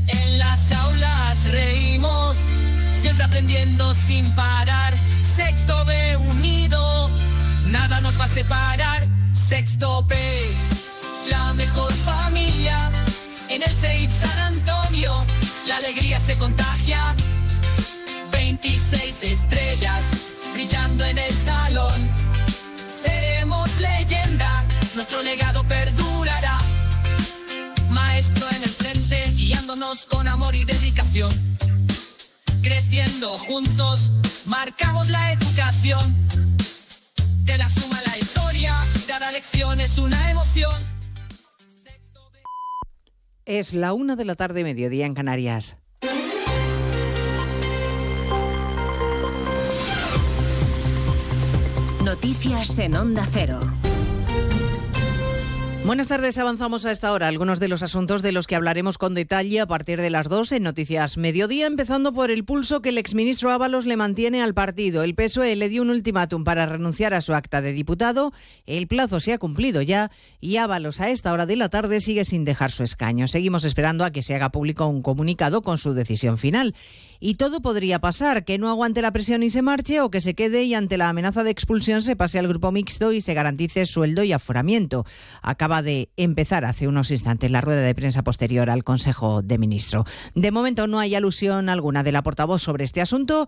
En las aulas reímos, siempre aprendiendo sin parar. Sexto B unido, nada nos va a separar. Sexto B. la mejor familia. En el CEIP San Antonio, la alegría se contagia. 26 estrellas brillando en el salón. Seremos leyenda, nuestro legado perdurará. Maestro en el frente, guiándonos con amor y dedicación. Creciendo juntos, marcamos la educación. De la suma la historia, cada lección es una emoción. Es la una de la tarde, mediodía en Canarias. Noticias en Onda Cero. Buenas tardes, avanzamos a esta hora algunos de los asuntos de los que hablaremos con detalle a partir de las 2 en Noticias Mediodía, empezando por el pulso que el exministro Ábalos le mantiene al partido. El PSOE le dio un ultimátum para renunciar a su acta de diputado, el plazo se ha cumplido ya y Ábalos a esta hora de la tarde sigue sin dejar su escaño. Seguimos esperando a que se haga público un comunicado con su decisión final. Y todo podría pasar, que no aguante la presión y se marche o que se quede y ante la amenaza de expulsión se pase al grupo mixto y se garantice sueldo y aforamiento. Acaba de empezar hace unos instantes la rueda de prensa posterior al Consejo de Ministros. De momento no hay alusión alguna de la portavoz sobre este asunto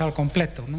al completo. ¿no?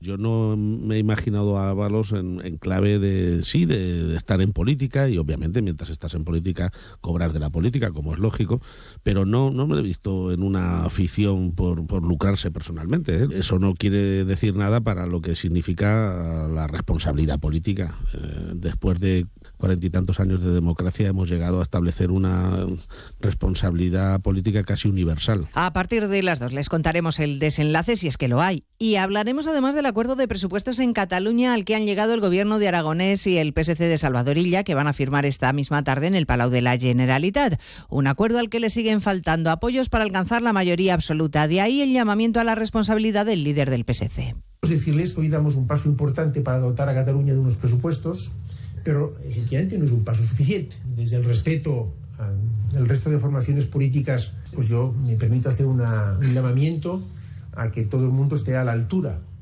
Yo no me he imaginado a Ábalos en, en clave de, sí, de, estar en política y obviamente mientras estás en política cobrar de la política, como es lógico, pero no, no me he visto en una afición por, por lucrarse personalmente. ¿eh? Eso no quiere decir nada para lo que significa la responsabilidad política. Eh, después de cuarenta y tantos años de democracia hemos llegado a establecer una responsabilidad política casi universal. A partir de las dos les contaremos el desenlace si es que lo hay. Y hablaremos además del acuerdo de presupuestos en Cataluña al que han llegado el gobierno de Aragonés y el PSC de Salvadorilla que van a firmar esta misma tarde en el Palau de la Generalitat. Un acuerdo al que le siguen faltando apoyos para alcanzar la mayoría absoluta. De ahí el llamamiento a la responsabilidad del líder del PSC. Decirles que hoy damos un paso importante para dotar a Cataluña de unos presupuestos pero efectivamente no es un paso suficiente. Desde el respeto al resto de formaciones políticas, pues yo me permito hacer un llamamiento a que todo el mundo esté a la altura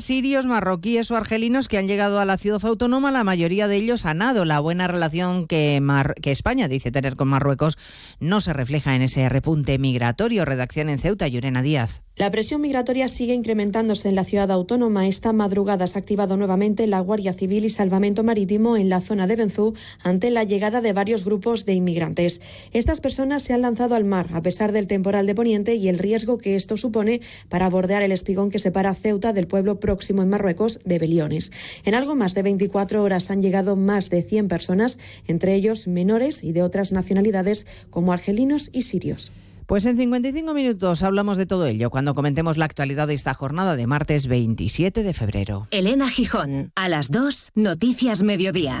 sirios, marroquíes o argelinos que han llegado a la ciudad autónoma, la mayoría de ellos han nado. La buena relación que, que España dice tener con Marruecos no se refleja en ese repunte migratorio. Redacción en Ceuta, Llorena Díaz. La presión migratoria sigue incrementándose en la ciudad autónoma. Esta madrugada se ha activado nuevamente la Guardia Civil y Salvamento Marítimo en la zona de Benzú ante la llegada de varios grupos de inmigrantes. Estas personas se han lanzado al mar a pesar del temporal de Poniente y el riesgo que esto supone para bordear el espigón que separa Ceuta del pueblo próximo en Marruecos de Beliones. En algo más de 24 horas han llegado más de 100 personas, entre ellos menores y de otras nacionalidades como argelinos y sirios. Pues en 55 minutos hablamos de todo ello cuando comentemos la actualidad de esta jornada de martes 27 de febrero. Elena Gijón, a las 2, Noticias Mediodía.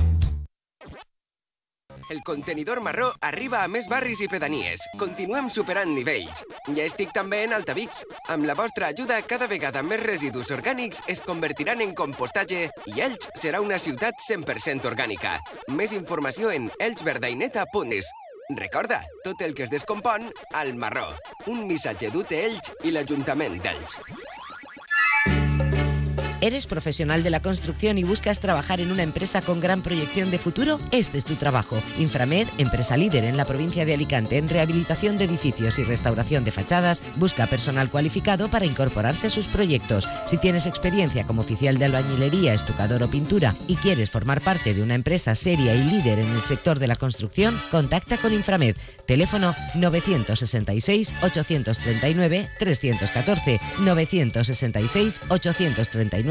El contenidor marró arriba a més barris i pedanies. Continuem superant nivells. Ja estic també en Altavix. Amb la vostra ajuda, cada vegada més residus orgànics es convertiran en compostatge i Elx serà una ciutat 100% orgànica. Més informació en elxverdaineta.es. Recorda, tot el que es descompon, al marró. Un missatge d'UT Elx i l'Ajuntament d'Elx. ¿Eres profesional de la construcción y buscas trabajar en una empresa con gran proyección de futuro? Este es tu trabajo. Inframed, empresa líder en la provincia de Alicante en rehabilitación de edificios y restauración de fachadas, busca personal cualificado para incorporarse a sus proyectos. Si tienes experiencia como oficial de albañilería, estucador o pintura y quieres formar parte de una empresa seria y líder en el sector de la construcción, contacta con Inframed. Teléfono 966 839 314 966 839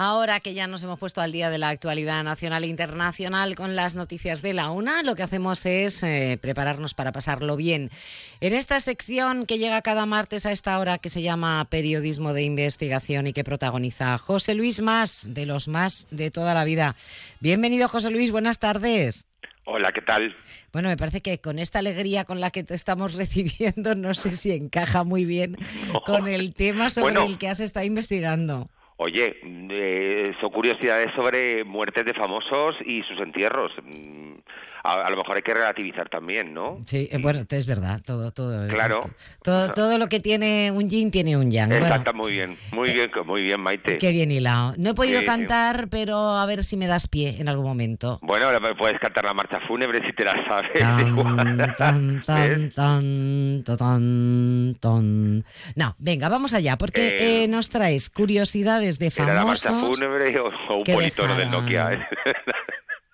Ahora que ya nos hemos puesto al día de la actualidad nacional e internacional con las noticias de la UNA, lo que hacemos es eh, prepararnos para pasarlo bien. En esta sección que llega cada martes a esta hora que se llama Periodismo de Investigación y que protagoniza José Luis Más, de los más de toda la vida. Bienvenido José Luis, buenas tardes. Hola, ¿qué tal? Bueno, me parece que con esta alegría con la que te estamos recibiendo, no sé si encaja muy bien con el tema sobre Bueno. el que has estado investigando. Oye, eh, son curiosidades sobre muertes de famosos y sus entierros. A, a lo mejor hay que relativizar también, ¿no? Sí, eh, bueno, es verdad, todo, todo. Claro. Todo, todo lo que tiene un yin tiene un yang. Bueno, Exacto, muy bien, muy bien, muy bien, Maite. qué bien hilado. No he podido Sí, sí. cantar, pero a ver si me das pie en algún momento. Bueno, ahora puedes cantar la marcha fúnebre si te la sabes. Tan, tan, tan, tan, tan, ton. No, venga, vamos allá, porque Eh, eh, nos traes curiosidades de Era la marcha famosos. fúnebre o, o un politono del Nokia.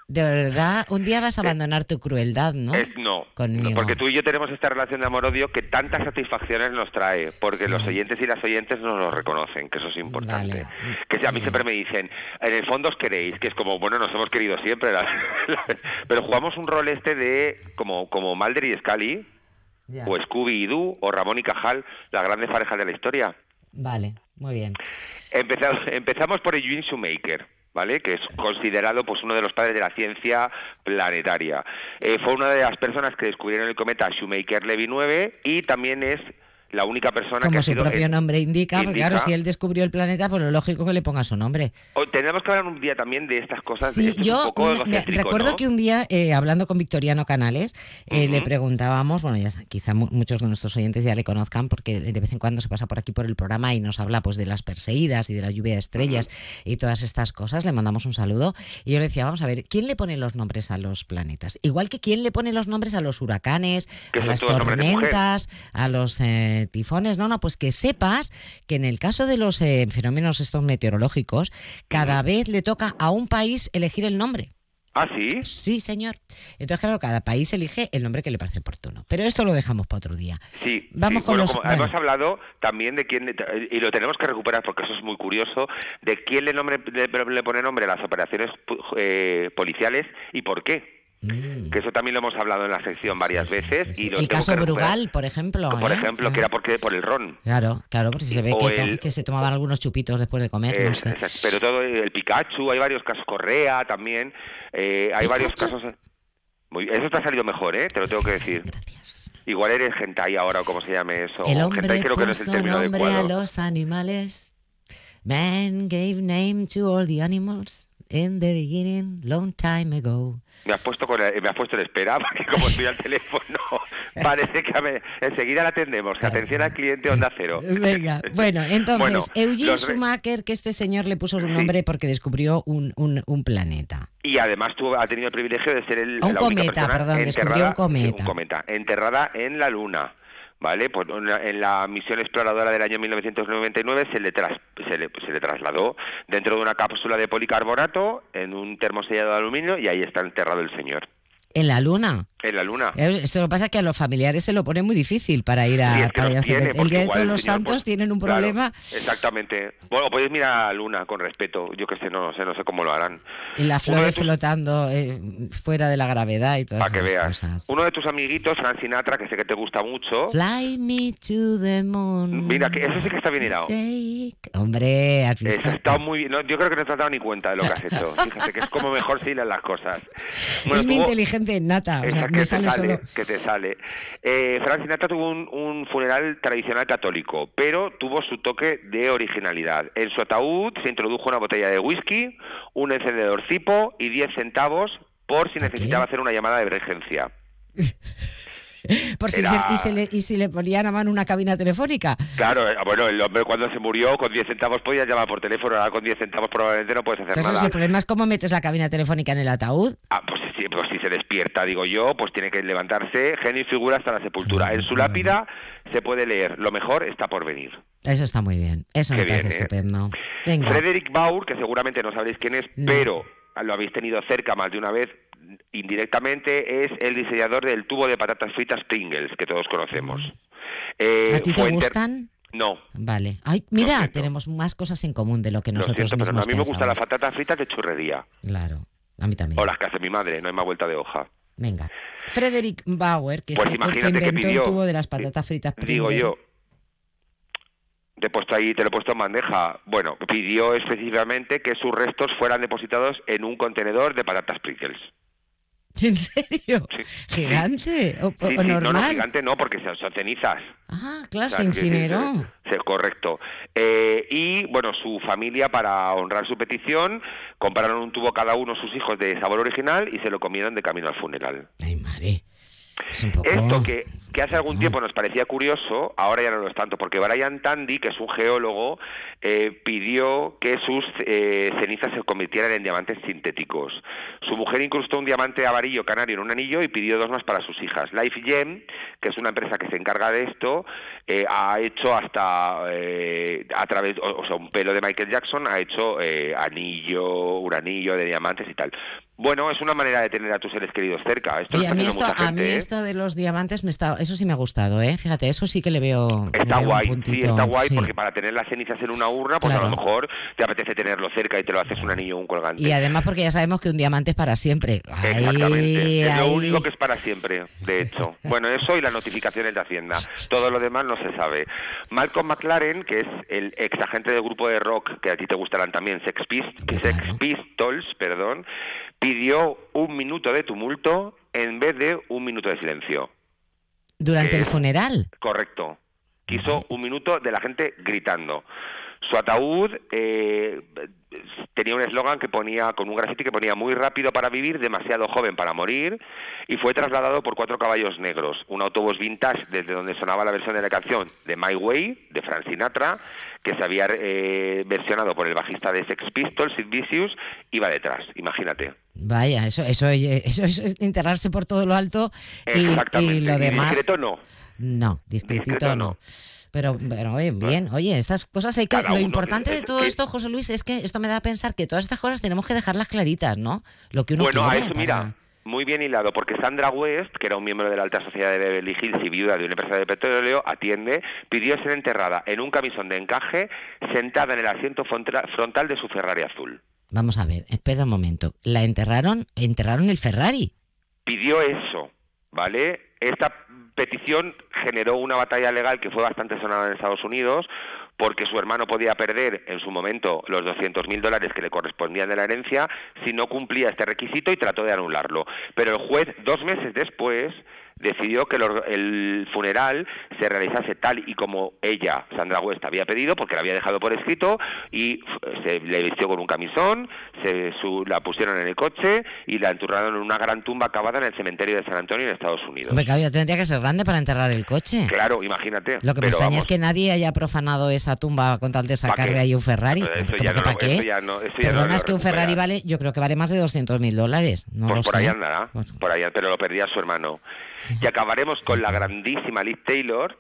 ¿eh? De verdad, un día vas a abandonar tu crueldad, ¿no? Es- no, Conmigo. no, porque tú y yo tenemos esta relación de amor-odio que tantas satisfacciones nos trae, porque los oyentes y las oyentes nos lo reconocen, que eso es importante. Que a mí siempre me dicen, en el fondo os queréis, que es como, bueno, nos hemos querido siempre, la- la- pero jugamos un rol este de, como, como Mulder y Scully, Ya. o Scooby y Doo, o Ramón y Cajal, las grandes parejas de la historia. Vale, muy bien. Empeza- empezamos por Eugene Shoemaker, ¿vale? Que es considerado pues uno de los padres de la ciencia planetaria. Eh, fue una de las personas que descubrieron el cometa Shoemaker-Levy 9 y también es la única persona que Como ha su sido propio el- nombre indica, porque claro, si él descubrió el planeta, pues lo lógico que le ponga su nombre. O- Tendremos que hablar un día también de estas cosas. Sí, esto es yo un recuerdo ¿no? que un día, eh, hablando con Victoriano Canales, eh, le preguntábamos, bueno, ya quizá mu- muchos de nuestros oyentes ya le conozcan, porque de vez en cuando se pasa por aquí por el programa y nos habla pues de las perseguidas y de la lluvia de estrellas y todas estas cosas. Le mandamos un saludo. Y yo le decía, vamos a ver, ¿quién le pone los nombres a los planetas? Igual que quién le pone los nombres a los huracanes, Que a las tormentas, a los eh, tifones. No, no, pues que sepas que en el caso de los eh, fenómenos estos meteorológicos, cada vez le toca a un país elegir el nombre. ¿Ah, sí? Sí, señor. Entonces, claro, cada país elige el nombre que le parece oportuno. Pero esto lo dejamos para otro día. Sí, Vamos sí, con bueno, los- como bueno. hemos hablado también de quién, y lo tenemos que recuperar porque eso es muy curioso, de quién le, nombre, le, le pone nombre a las operaciones eh, policiales y por qué. Que eso también lo hemos hablado en la sección varias veces. y lo Mm. El caso. Brugal, por ejemplo. Por ¿eh? ejemplo, que era porque por el ron. Claro, claro, porque se ve O que, el- que se tomaban algunos chupitos después de comer. no Es- sé. exacto, pero todo el Pikachu, hay varios casos, Correa también, eh, hay varios casos. Muy, eso te ha salido mejor, ¿eh? Te lo tengo que decir. Igual eres hentai ahora o como se llame eso. El hombre hentai creo que no es el puso término nombre adecuado. a los animales. Man gave name to all the animals in the beginning, long time ago. Me has puesto con el- me has puesto en espera porque como estoy al teléfono parece que me- enseguida la atendemos. Que atención al cliente onda cero. Venga, bueno, entonces, Bueno, Eugene los Schumacher, que este señor le puso su nombre porque descubrió un, un, un planeta. Y además tuvo, ha tenido el privilegio de ser el, Un la única cometa, persona perdón, descubrió un cometa. un cometa, enterrada en la Luna. ¿Vale? Pues en la- misión exploradora del año 1999 se le, tras- se, le, se le trasladó dentro de una cápsula de policarbonato en un termosellado de aluminio y ahí está enterrado el señor. En la luna. En la Luna. Eh, Esto lo que pasa es que a los familiares se lo pone muy difícil para ir a, Sí, es que para ir a tiene, El día de todos los señor, santos pues, tienen un claro, problema exactamente. Bueno, podéis mirar a la Luna con respeto. Yo que sé, no sé, no sé cómo lo harán. y las flores tus- flotando eh, fuera de la gravedad y todas Para que veas. cosas. Uno de tus amiguitos, Frank Sinatra, que sé que te gusta mucho. Fly me to the moon. Mira, que eso sí que está bien hilado. Hombre, visto. Está muy bien. No, yo creo que no te has dado ni cuenta de lo que has hecho. Fíjate que es como mejor se hilan las cosas. Bueno, es mi tuvo- inteligente nata, o sea, Esa que te sale solo. que te sale. Eh, Frank Sinatra tuvo un, un funeral tradicional católico, pero tuvo su toque de originalidad. En su ataúd se introdujo una botella de whisky, un encendedor cipo y 10 centavos por si necesitaba hacer una llamada de emergencia. Por si Era- se- y, se le, y si le ponían a mano una cabina telefónica. Claro, eh, bueno, el hombre cuando se murió con 10 centavos podías llamar por teléfono, ahora con 10 centavos probablemente no puedes hacer Entonces, nada. el problema es cómo metes la cabina telefónica en el ataúd. Ah, pues si, pues si se despierta, digo yo, pues tiene que levantarse, genio y figura hasta la sepultura. En su lápida se puede leer, lo mejor está por venir. Eso está muy bien. Eso Qué me parece bien, ¿eh? estupendo. Venga. Frederick Baur, que seguramente no sabréis quién es, No. pero lo habéis tenido cerca más de una vez, indirectamente es el diseñador del tubo de patatas fritas Pringles, que todos conocemos. Eh. ¿A ti te gustan? No, Vale. Ay, mira, tenemos más cosas en común de lo que lo nosotros siento, pero no, mismos a mí me gustan las patatas fritas de churrería. Claro, a mí también. O las que hace mi madre, no hay más vuelta de hoja. Venga. Frederick Bauer, que Pues es el que inventó pidió- el tubo de las patatas fritas Digo Pringles. yo, te he puesto ahí, te lo he puesto en bandeja. Bueno, pidió específicamente que sus restos fueran depositados en un contenedor de patatas Pringles. ¿En serio? ¿Gigante? ¿O, o Sí, sí, no, no, normal? gigante no, porque son, son cenizas. Ah, claro, O sea, se incineró. sí, correcto. Eh, y bueno, su familia, para honrar su petición, compraron un tubo cada uno sus hijos de sabor original y se lo comieron de camino al funeral. Ay, madre. Esto que hace algún tiempo nos parecía curioso, ahora ya no lo es tanto, porque Brian Tandy, que es un geólogo, eh, pidió que sus eh, cenizas se convirtieran en diamantes sintéticos. Su mujer incrustó un diamante amarillo canario en un anillo y pidió dos más para sus hijas. Life Gem, que es una empresa que se encarga de esto, eh, ha hecho hasta a través, o, sea, un pelo de Michael Jackson ha hecho anillo, un anillo de diamantes y tal. Bueno, es una manera de tener a tus seres queridos cerca. Esto y a mí, esto, a mí ¿eh? esto de los diamantes, me está, eso sí me ha gustado, ¿eh? Fíjate, eso sí que le veo. Está guay, sí, está guay, porque para tener las cenizas en una urna, pues a lo mejor te apetece tenerlo cerca y te lo haces un anillo o un colgante. Y además, porque ya sabemos que un diamante es para siempre. Exactamente. es lo único que es para siempre, de hecho. bueno, eso y las notificaciones de Hacienda. Todo lo demás no se sabe. Malcolm McLaren, que es el ex agente del grupo de rock, que a ti te gustarán también, Sex, Sex Pistols, perdón pidió un minuto de tumulto en vez de un minuto de silencio. ¿Durante el funeral? Correcto. Quiso un minuto de la gente gritando. Su ataúd eh, tenía un eslogan que ponía, con un grafiti que ponía muy rápido para vivir, demasiado joven para morir, y fue trasladado por cuatro caballos negros, un autobús vintage desde donde sonaba la versión de la canción de My Way, de Frank Sinatra, que se había eh, versionado por el bajista de Sex Pistols, Sid Vicious, iba detrás, imagínate. Vaya, eso, eso, eso es enterrarse por todo lo alto y, y lo demás. discreto no. No, discretito no. Pero, pero oye, bien, oye, estas cosas hay que... lo importante de todo esto, José Luis, es que esto me da a pensar que todas estas cosas tenemos que dejarlas claritas, ¿no? Lo que uno bueno, a eso, mira, muy bien hilado, porque Sandra West, que era un miembro de la alta sociedad de Beverly Hills y viuda de una empresa de petróleo, atiende, pidió ser enterrada en un camisón de encaje, sentada en el asiento frontal de su Ferrari azul. Vamos a ver, espera un momento. ¿La enterraron? ¿Enterraron el Ferrari? Pidió eso, ¿vale? Esta petición generó una batalla legal que fue bastante sonada en Estados Unidos porque su hermano podía perder en su momento los 200.000 dólares que le correspondían de la herencia si no cumplía este requisito y trató de anularlo. Pero el juez, dos meses después, decidió que el funeral se realizase tal y como ella, Sandra West, había pedido, porque la había dejado por escrito, y se le vistió con un camisón, se la pusieron en el coche y la enterraron en una gran tumba acabada en el cementerio de San Antonio en Estados Unidos. Hombre, claro, tendría que ser grande para enterrar el coche. Claro, imagínate. Lo que me extraña es que nadie haya profanado esa tumba con tal de sacarle ahí un Ferrari. Eso ya no, ¿Para qué? Eso ya no, eso ya es que un Ferrari vale, yo creo que vale más de 200.000 dólares. No pues por ahí andará, pues por ahí, pero lo perdía su hermano. Y acabaremos con la grandísima Liz Taylor,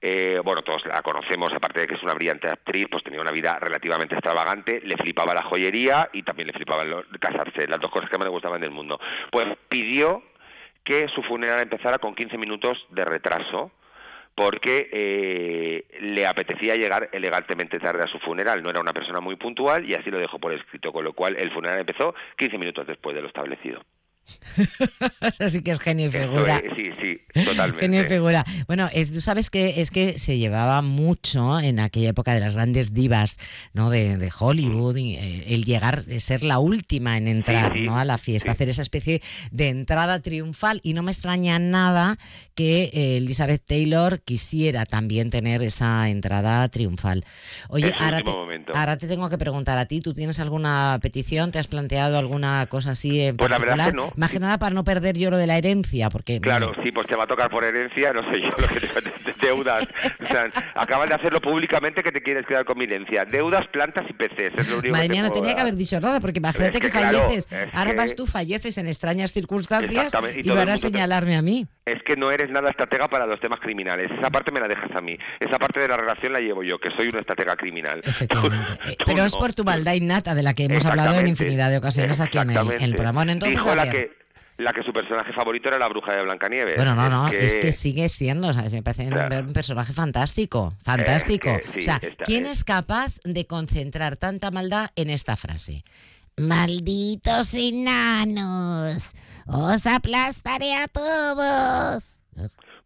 eh, bueno, todos la conocemos, aparte de que es una brillante actriz, pues tenía una vida relativamente extravagante, le flipaba la joyería y también le flipaba casarse, las dos cosas que más le gustaban del mundo. Pues pidió que su funeral empezara con 15 minutos de retraso, porque eh, le apetecía llegar elegantemente tarde a su funeral. No era una persona muy puntual y así lo dejó por escrito, con lo cual el funeral empezó 15 minutos después de lo establecido. Eso sí que es genio y figura. sí, sí, totalmente. Genio y figura. Bueno, tú sabes que es que se llevaba mucho en aquella época de las grandes divas ¿no? de, Hollywood, eh, el llegar a ser la última en entrar ¿no? a la fiesta, hacer esa especie de entrada triunfal. Y no me extraña nada que eh, Elizabeth Taylor quisiera también tener esa entrada triunfal. Oye, ahora te, ahora te, tengo que preguntar a ti, ¿tú tienes alguna petición? ¿Te has planteado alguna cosa así en pues la verdad que no. Más que nada para no perder yo lo de la herencia, porque... Claro, sí, pues te va a tocar por herencia, no sé yo, lo que te, deudas. O sea, acabas de hacerlo públicamente que te quieres quedar con mi herencia. Deudas, plantas y peces, es lo único Madre mía, no tenía que haber dicho nada, porque imagínate que, falleces. Ahora vas tú, falleces en extrañas circunstancias y, van a señalarme a mí. Es que no eres nada estratega para los temas criminales. Esa parte me la dejas a mí. Esa parte de la relación la llevo yo, que soy una estratega criminal. Efectivamente. Pero es por tu maldad innata, de la que hemos hablado en infinidad de ocasiones aquí en el, programa. entonces, Dijo la que la que su personaje favorito era la bruja de Blancanieves. Bueno, no, no, es que sigue siendo, sea, me parece un personaje fantástico, fantástico. o sea, ¿quién es capaz de concentrar tanta maldad en esta frase? Malditos enanos, os aplastaré a todos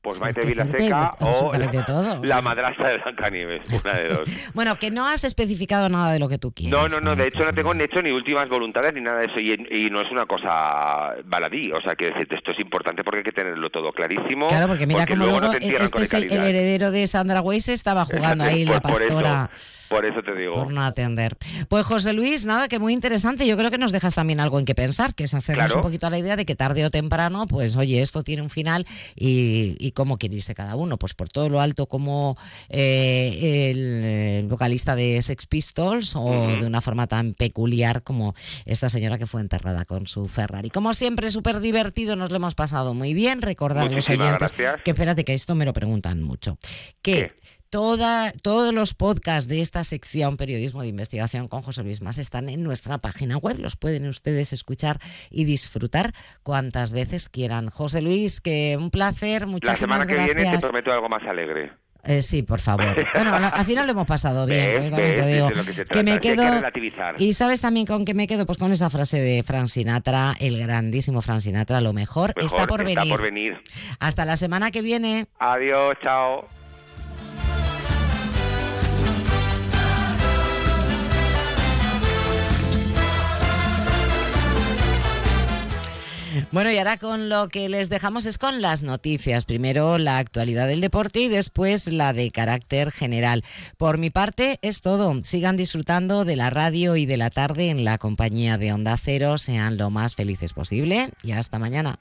pues Maite Vilaseca o la, la, madrastra de Blancanieves, una de dos. bueno, que no has especificado nada de lo que tú quieres. No, no, no, de hecho no tengo ni hecho ni últimas voluntades ni nada de eso y, no es una cosa baladí, o sea, que decirte, esto es importante porque hay que tenerlo todo clarísimo. Claro, porque mira cómo luego, este es el, heredero de Sandra Weiss estaba jugando ahí la pastora. Por eso te digo. Por no atender. Pues José Luis, nada, que muy interesante. Yo creo que nos dejas también algo en que pensar, que es hacernos un poquito a la idea de que tarde o temprano, pues oye, esto tiene un final y, ¿Y cómo quiere irse cada uno? Pues por todo lo alto como eh, el, vocalista de Sex Pistols o de una forma tan peculiar como esta señora que fue enterrada con su Ferrari. Como siempre, súper divertido, nos lo hemos pasado muy bien. Recordar a los oyentes que espérate que esto me lo preguntan mucho. Que Toda, todos los podcasts de esta sección Periodismo de Investigación con José Luis Más están en nuestra página web. Los pueden ustedes escuchar y disfrutar cuantas veces quieran. José Luis, que un placer. Muchísimas La semana que gracias. viene te prometo algo más alegre. Eh, sí, por favor. Bueno, al, al final lo hemos pasado bien. También te digo que se que trata, me que quedo que y sabes también con qué me quedo pues con esa frase de Frank Sinatra, el grandísimo Frank Sinatra, lo mejor, Mejor, está por venir. por venir. Hasta la semana que viene. Adiós, chao. Bueno, y ahora con lo que les dejamos es con las noticias. Primero la actualidad del deporte y después la de carácter general. Por mi parte es todo. Sigan disfrutando de la radio y de la tarde en la compañía de Onda Cero. Sean lo más felices posible y hasta mañana.